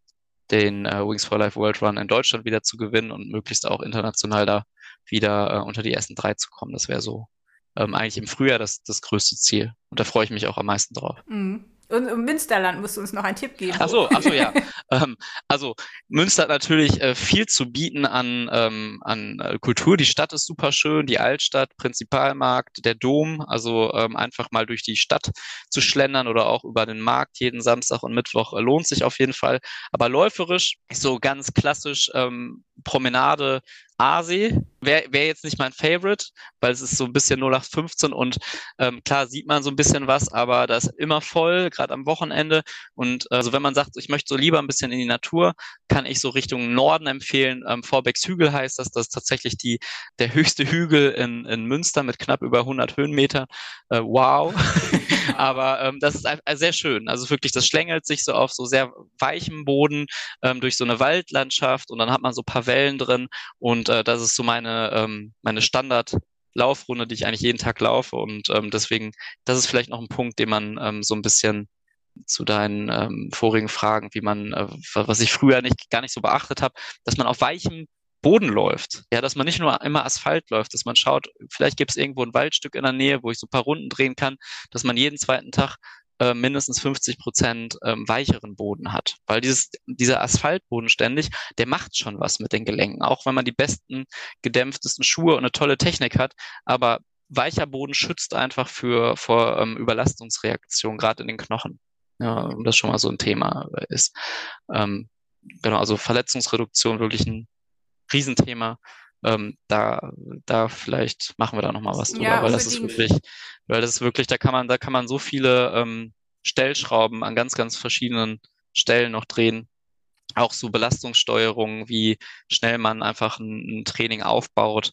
den äh, Wings for Life World Run in Deutschland wieder zu gewinnen und möglichst auch international da wieder äh, unter die ersten drei zu kommen. Das wäre so ähm, eigentlich im Frühjahr das, das größte Ziel. Und da freue ich mich auch am meisten drauf. Mhm. Und im Münsterland musst du uns noch einen Tipp geben. Ach so, ach so ja. ähm, also Münster hat natürlich äh, viel zu bieten an, ähm, an äh, Kultur. Die Stadt ist super schön, die Altstadt, Prinzipalmarkt, der Dom. Also ähm, einfach mal durch die Stadt zu schlendern oder auch über den Markt jeden Samstag und Mittwoch äh, lohnt sich auf jeden Fall. Aber läuferisch so ganz klassisch ähm, Promenade Aasee wäre wär jetzt nicht mein Favorite, weil es ist so ein bisschen 0815 und ähm, klar sieht man so ein bisschen was, aber da ist immer voll, gerade am Wochenende. Und also wenn man sagt, ich möchte so lieber ein bisschen in die Natur, kann ich so Richtung Norden empfehlen. Ähm, Vorbex Hügel heißt das, das ist tatsächlich die, der höchste Hügel in, in Münster mit knapp über 100 Höhenmeter. Äh, wow. Aber ähm, das ist sehr schön. Also wirklich, das schlängelt sich so auf so sehr weichem Boden ähm, durch so eine Waldlandschaft und dann hat man so paar Wellen drin und äh, das ist so meine, ähm, meine Standard. Laufrunde, die ich eigentlich jeden Tag laufe. Und ähm, deswegen, das ist vielleicht noch ein Punkt, den man ähm, so ein bisschen zu deinen ähm, vorigen Fragen, wie man, äh, was ich früher nicht gar nicht so beachtet habe, dass man auf weichem Boden läuft. Ja, dass man nicht nur immer Asphalt läuft, dass man schaut, vielleicht gibt es irgendwo ein Waldstück in der Nähe, wo ich so ein paar Runden drehen kann, dass man jeden zweiten Tag äh, mindestens 50 Prozent ähm, weicheren Boden hat. Weil dieses, dieser Asphaltboden ständig, der macht schon was mit den Gelenken. Auch wenn man die besten, gedämpftesten Schuhe und eine tolle Technik hat. Aber weicher Boden schützt einfach für, vor ähm, Überlastungsreaktionen, gerade in den Knochen. Ja, das schon mal so ein Thema ist. Ähm, genau, also Verletzungsreduktion wirklich ein Riesenthema. Ähm, da, da vielleicht machen wir da nochmal was drüber, ja, weil das ist wirklich, weil das ist wirklich, da kann man, da kann man so viele ähm, Stellschrauben an ganz, ganz verschiedenen Stellen noch drehen. Auch so Belastungssteuerung, wie schnell man einfach ein, ein Training aufbaut,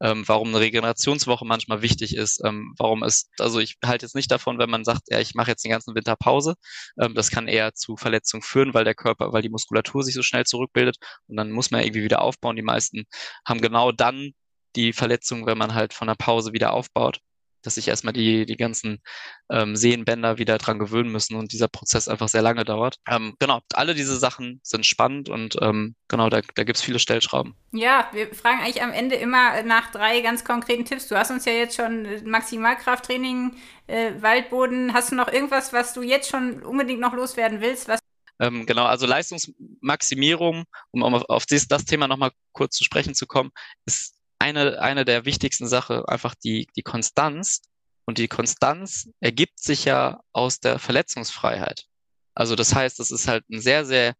ähm, warum eine Regenerationswoche manchmal wichtig ist, ähm, warum es, also ich halte jetzt nicht davon, wenn man sagt, ja, ich mache jetzt den ganzen Winter Pause, ähm, das kann eher zu Verletzungen führen, weil der Körper, weil die Muskulatur sich so schnell zurückbildet und dann muss man irgendwie wieder aufbauen. Die meisten haben genau dann die Verletzung, wenn man halt von der Pause wieder aufbaut dass sich erstmal die, die ganzen ähm, Sehnenbänder wieder dran gewöhnen müssen und dieser Prozess einfach sehr lange dauert. Ähm, genau, alle diese Sachen sind spannend und ähm, genau, da, da gibt es viele Stellschrauben. Ja, wir fragen eigentlich am Ende immer nach drei ganz konkreten Tipps. Du hast uns ja jetzt schon Maximalkrafttraining, äh, Waldboden. Hast du noch irgendwas, was du jetzt schon unbedingt noch loswerden willst, was ähm, genau, also Leistungsmaximierung, um auf, das Thema nochmal kurz zu sprechen zu kommen, ist eine, eine der wichtigsten Sachen einfach die, die Konstanz. Und die Konstanz ergibt sich ja aus der Verletzungsfreiheit. Also das heißt, es ist halt ein sehr, sehr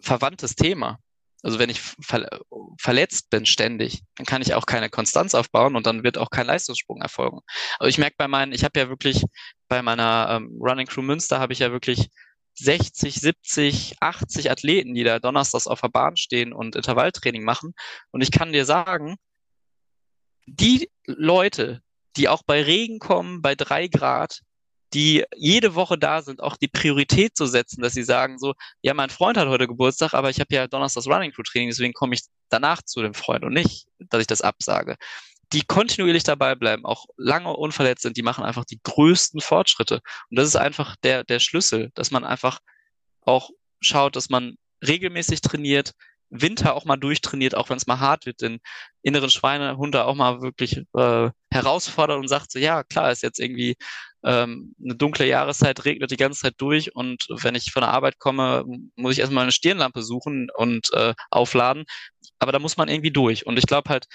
verwandtes Thema. Also wenn ich ver verletzt bin ständig, dann kann ich auch keine Konstanz aufbauen und dann wird auch kein Leistungssprung erfolgen. Aber ich merke bei meinen, ich habe ja wirklich bei meiner ähm, Running Crew Münster habe ich ja wirklich 60, 70, 80 Athleten, die da donnerstags auf der Bahn stehen und Intervalltraining machen. Und ich kann dir sagen, die Leute, die auch bei Regen kommen, bei drei Grad, die jede Woche da sind, auch die Priorität zu setzen, dass sie sagen so, ja, mein Freund hat heute Geburtstag, aber ich habe ja donnerstags Running Crew Training, deswegen komme ich danach zu dem Freund und nicht, dass ich das absage die kontinuierlich dabei bleiben, auch lange unverletzt sind, die machen einfach die größten Fortschritte. Und das ist einfach der, der Schlüssel, dass man einfach auch schaut, dass man regelmäßig trainiert, Winter auch mal durchtrainiert, auch wenn es mal hart wird, den inneren Schweinehund auch mal wirklich äh, herausfordert und sagt so, ja, klar, ist jetzt irgendwie ähm, eine dunkle Jahreszeit, regnet die ganze Zeit durch und wenn ich von der Arbeit komme, muss ich erstmal eine Stirnlampe suchen und äh, aufladen. Aber da muss man irgendwie durch. Und ich glaube halt,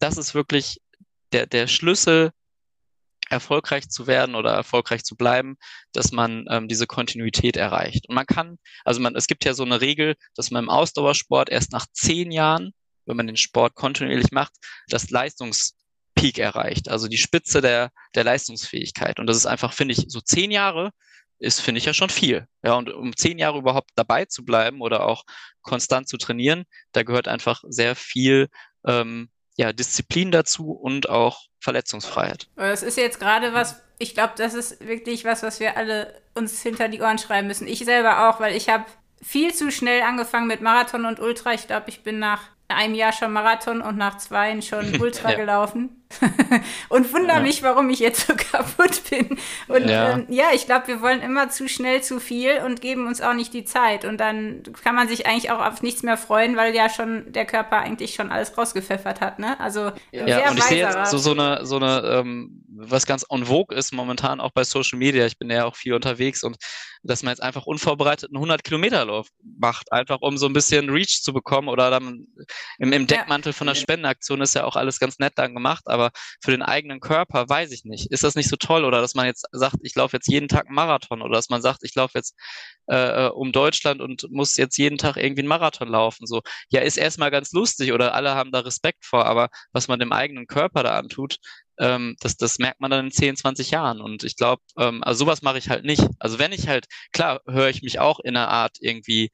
das ist wirklich der, der Schlüssel erfolgreich zu werden oder erfolgreich zu bleiben, dass man ähm, diese Kontinuität erreicht. Und man kann, also man, es gibt ja so eine Regel, dass man im Ausdauersport erst nach zehn Jahren, wenn man den Sport kontinuierlich macht, das Leistungspeak erreicht, also die Spitze der, der Leistungsfähigkeit. Und das ist einfach, finde ich, so zehn Jahre ist, finde ich ja schon viel. Ja, und um zehn Jahre überhaupt dabei zu bleiben oder auch konstant zu trainieren, da gehört einfach sehr viel ähm, ja, Disziplin dazu und auch Verletzungsfreiheit. Das ist jetzt gerade was, ich glaube, das ist wirklich was, was wir alle uns hinter die Ohren schreiben müssen. Ich selber auch, weil ich habe viel zu schnell angefangen mit Marathon und Ultra. Ich glaube, ich bin nach einem Jahr schon Marathon und nach zwei schon Ultra ja. gelaufen. und wundere ja. mich, warum ich jetzt so kaputt bin. Und ja, ähm, ja ich glaube, wir wollen immer zu schnell zu viel und geben uns auch nicht die Zeit. Und dann kann man sich eigentlich auch auf nichts mehr freuen, weil ja schon der Körper eigentlich schon alles rausgepfeffert hat. Ne? Also ja, sehr und ich sehe jetzt so, so eine, so eine ähm, was ganz en vogue ist momentan auch bei Social Media. Ich bin ja auch viel unterwegs und dass man jetzt einfach unvorbereitet einen 100 Kilometer Lauf macht, einfach um so ein bisschen Reach zu bekommen oder dann im, im Deckmantel von der Spendenaktion ist ja auch alles ganz nett dann gemacht, aber für den eigenen Körper weiß ich nicht. Ist das nicht so toll oder dass man jetzt sagt, ich laufe jetzt jeden Tag einen Marathon oder dass man sagt, ich laufe jetzt äh, um Deutschland und muss jetzt jeden Tag irgendwie einen Marathon laufen. So, ja, ist erstmal ganz lustig oder alle haben da Respekt vor, aber was man dem eigenen Körper da antut, ähm, das, das merkt man dann in 10, 20 Jahren. Und ich glaube, ähm, also sowas mache ich halt nicht. Also wenn ich halt, klar, höre ich mich auch in einer Art irgendwie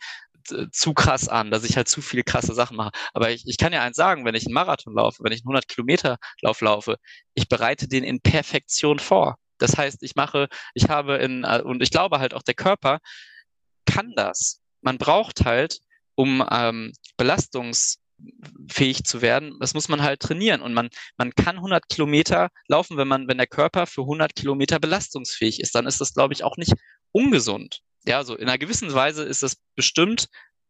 zu krass an, dass ich halt zu viele krasse Sachen mache. Aber ich, ich kann ja eins sagen, wenn ich einen Marathon laufe, wenn ich einen 100 Kilometer Lauf laufe, ich bereite den in Perfektion vor. Das heißt, ich mache, ich habe in, äh, und ich glaube halt auch der Körper kann das. Man braucht halt, um ähm, belastungsfähig zu werden, das muss man halt trainieren. Und man, man kann 100 Kilometer laufen, wenn man, wenn der Körper für 100 Kilometer belastungsfähig ist. Dann ist das, glaube ich, auch nicht ungesund ja, so in einer gewissen Weise ist das bestimmt,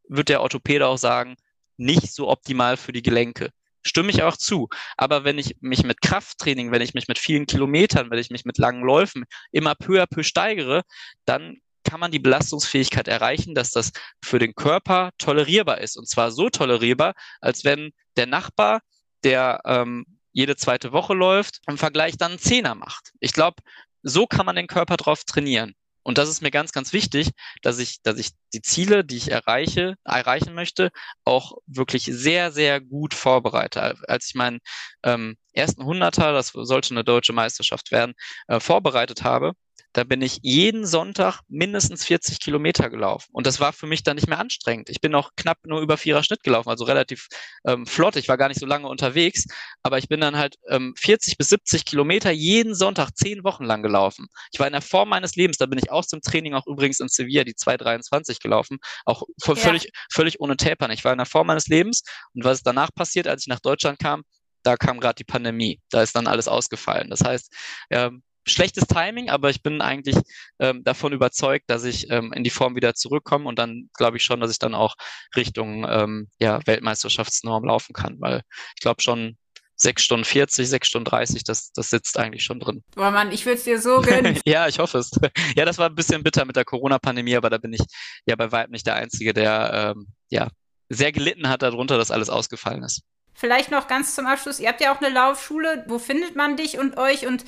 wird der Orthopäde auch sagen, nicht so optimal für die Gelenke. Stimme ich auch zu. Aber wenn ich mich mit Krafttraining, wenn ich mich mit vielen Kilometern, wenn ich mich mit langen Läufen immer peu à peu steigere, dann kann man die Belastungsfähigkeit erreichen, dass das für den Körper tolerierbar ist. Und zwar so tolerierbar, als wenn der Nachbar, der ähm, jede zweite Woche läuft, im Vergleich dann einen Zehner macht. Ich glaube, so kann man den Körper drauf trainieren. Und das ist mir ganz, ganz wichtig, dass ich, dass ich die Ziele, die ich erreiche, erreichen möchte, auch wirklich sehr, sehr gut vorbereite. Als ich meinen ähm, ersten Hunderter, das sollte eine deutsche Meisterschaft werden, äh, vorbereitet habe, da bin ich jeden Sonntag mindestens 40 Kilometer gelaufen. Und das war für mich dann nicht mehr anstrengend. Ich bin auch knapp nur über vierer Schnitt gelaufen, also relativ ähm, flott. Ich war gar nicht so lange unterwegs, aber ich bin dann halt ähm, 40 bis 70 Kilometer jeden Sonntag zehn Wochen lang gelaufen. Ich war in der Form meines Lebens. Da bin ich aus dem Training auch übrigens in Sevilla die 223 gelaufen, auch ja. völlig, völlig ohne Tapern. Ich war in der Form meines Lebens. Und was ist danach passiert, als ich nach Deutschland kam? Da kam gerade die Pandemie. Da ist dann alles ausgefallen. Das heißt, ähm, schlechtes Timing, aber ich bin eigentlich ähm, davon überzeugt, dass ich ähm, in die Form wieder zurückkomme und dann glaube ich schon, dass ich dann auch Richtung ähm, ja, Weltmeisterschaftsnorm laufen kann, weil ich glaube schon 6 Stunden 40, 6 Stunden 30, das, das sitzt eigentlich schon drin. Boah Mann, ich würde es dir so gönnen. ja, ich hoffe es. Ja, das war ein bisschen bitter mit der Corona-Pandemie, aber da bin ich ja bei weitem nicht der Einzige, der ähm, ja sehr gelitten hat darunter, dass alles ausgefallen ist. Vielleicht noch ganz zum Abschluss. Ihr habt ja auch eine Laufschule. Wo findet man dich und euch? Und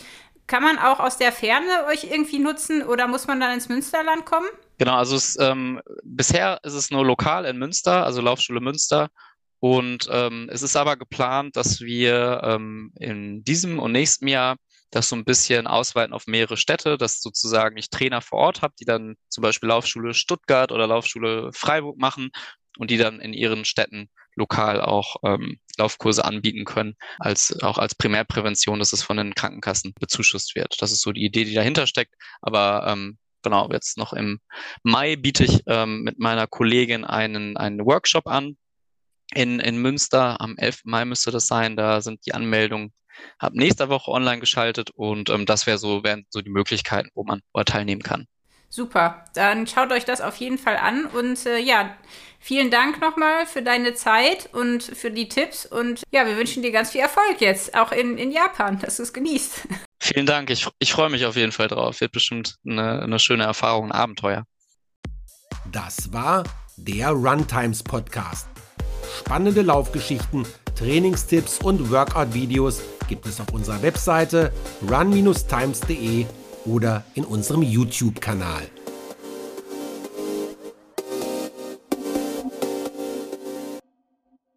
kann man auch aus der Ferne euch irgendwie nutzen oder muss man dann ins Münsterland kommen? Genau, also es, ähm, bisher ist es nur lokal in Münster, also Laufschule Münster. Und ähm, es ist aber geplant, dass wir ähm, in diesem und nächsten Jahr das so ein bisschen ausweiten auf mehrere Städte, dass sozusagen ich Trainer vor Ort habe, die dann zum Beispiel Laufschule Stuttgart oder Laufschule Freiburg machen und die dann in ihren Städten lokal auch ähm, Laufkurse anbieten können, als auch als Primärprävention, dass es von den Krankenkassen bezuschusst wird. Das ist so die Idee, die dahinter steckt. Aber ähm, genau, jetzt noch im Mai biete ich ähm, mit meiner Kollegin einen, einen Workshop an in, in Münster. Am 11. Mai müsste das sein. Da sind die Anmeldungen ab nächster Woche online geschaltet und ähm, das wäre so, wären so die Möglichkeiten, wo man teilnehmen kann. Super, dann schaut euch das auf jeden Fall an und äh, ja, vielen Dank nochmal für deine Zeit und für die Tipps und ja, wir wünschen dir ganz viel Erfolg jetzt, auch in, in Japan, dass du es genießt. Vielen Dank, ich, ich freue mich auf jeden Fall drauf. Wird bestimmt eine, eine schöne Erfahrung, ein Abenteuer. Das war der Runtimes Podcast. Spannende Laufgeschichten, Trainingstipps und Workout-Videos gibt es auf unserer Webseite run-times.de oder in unserem YouTube-Kanal.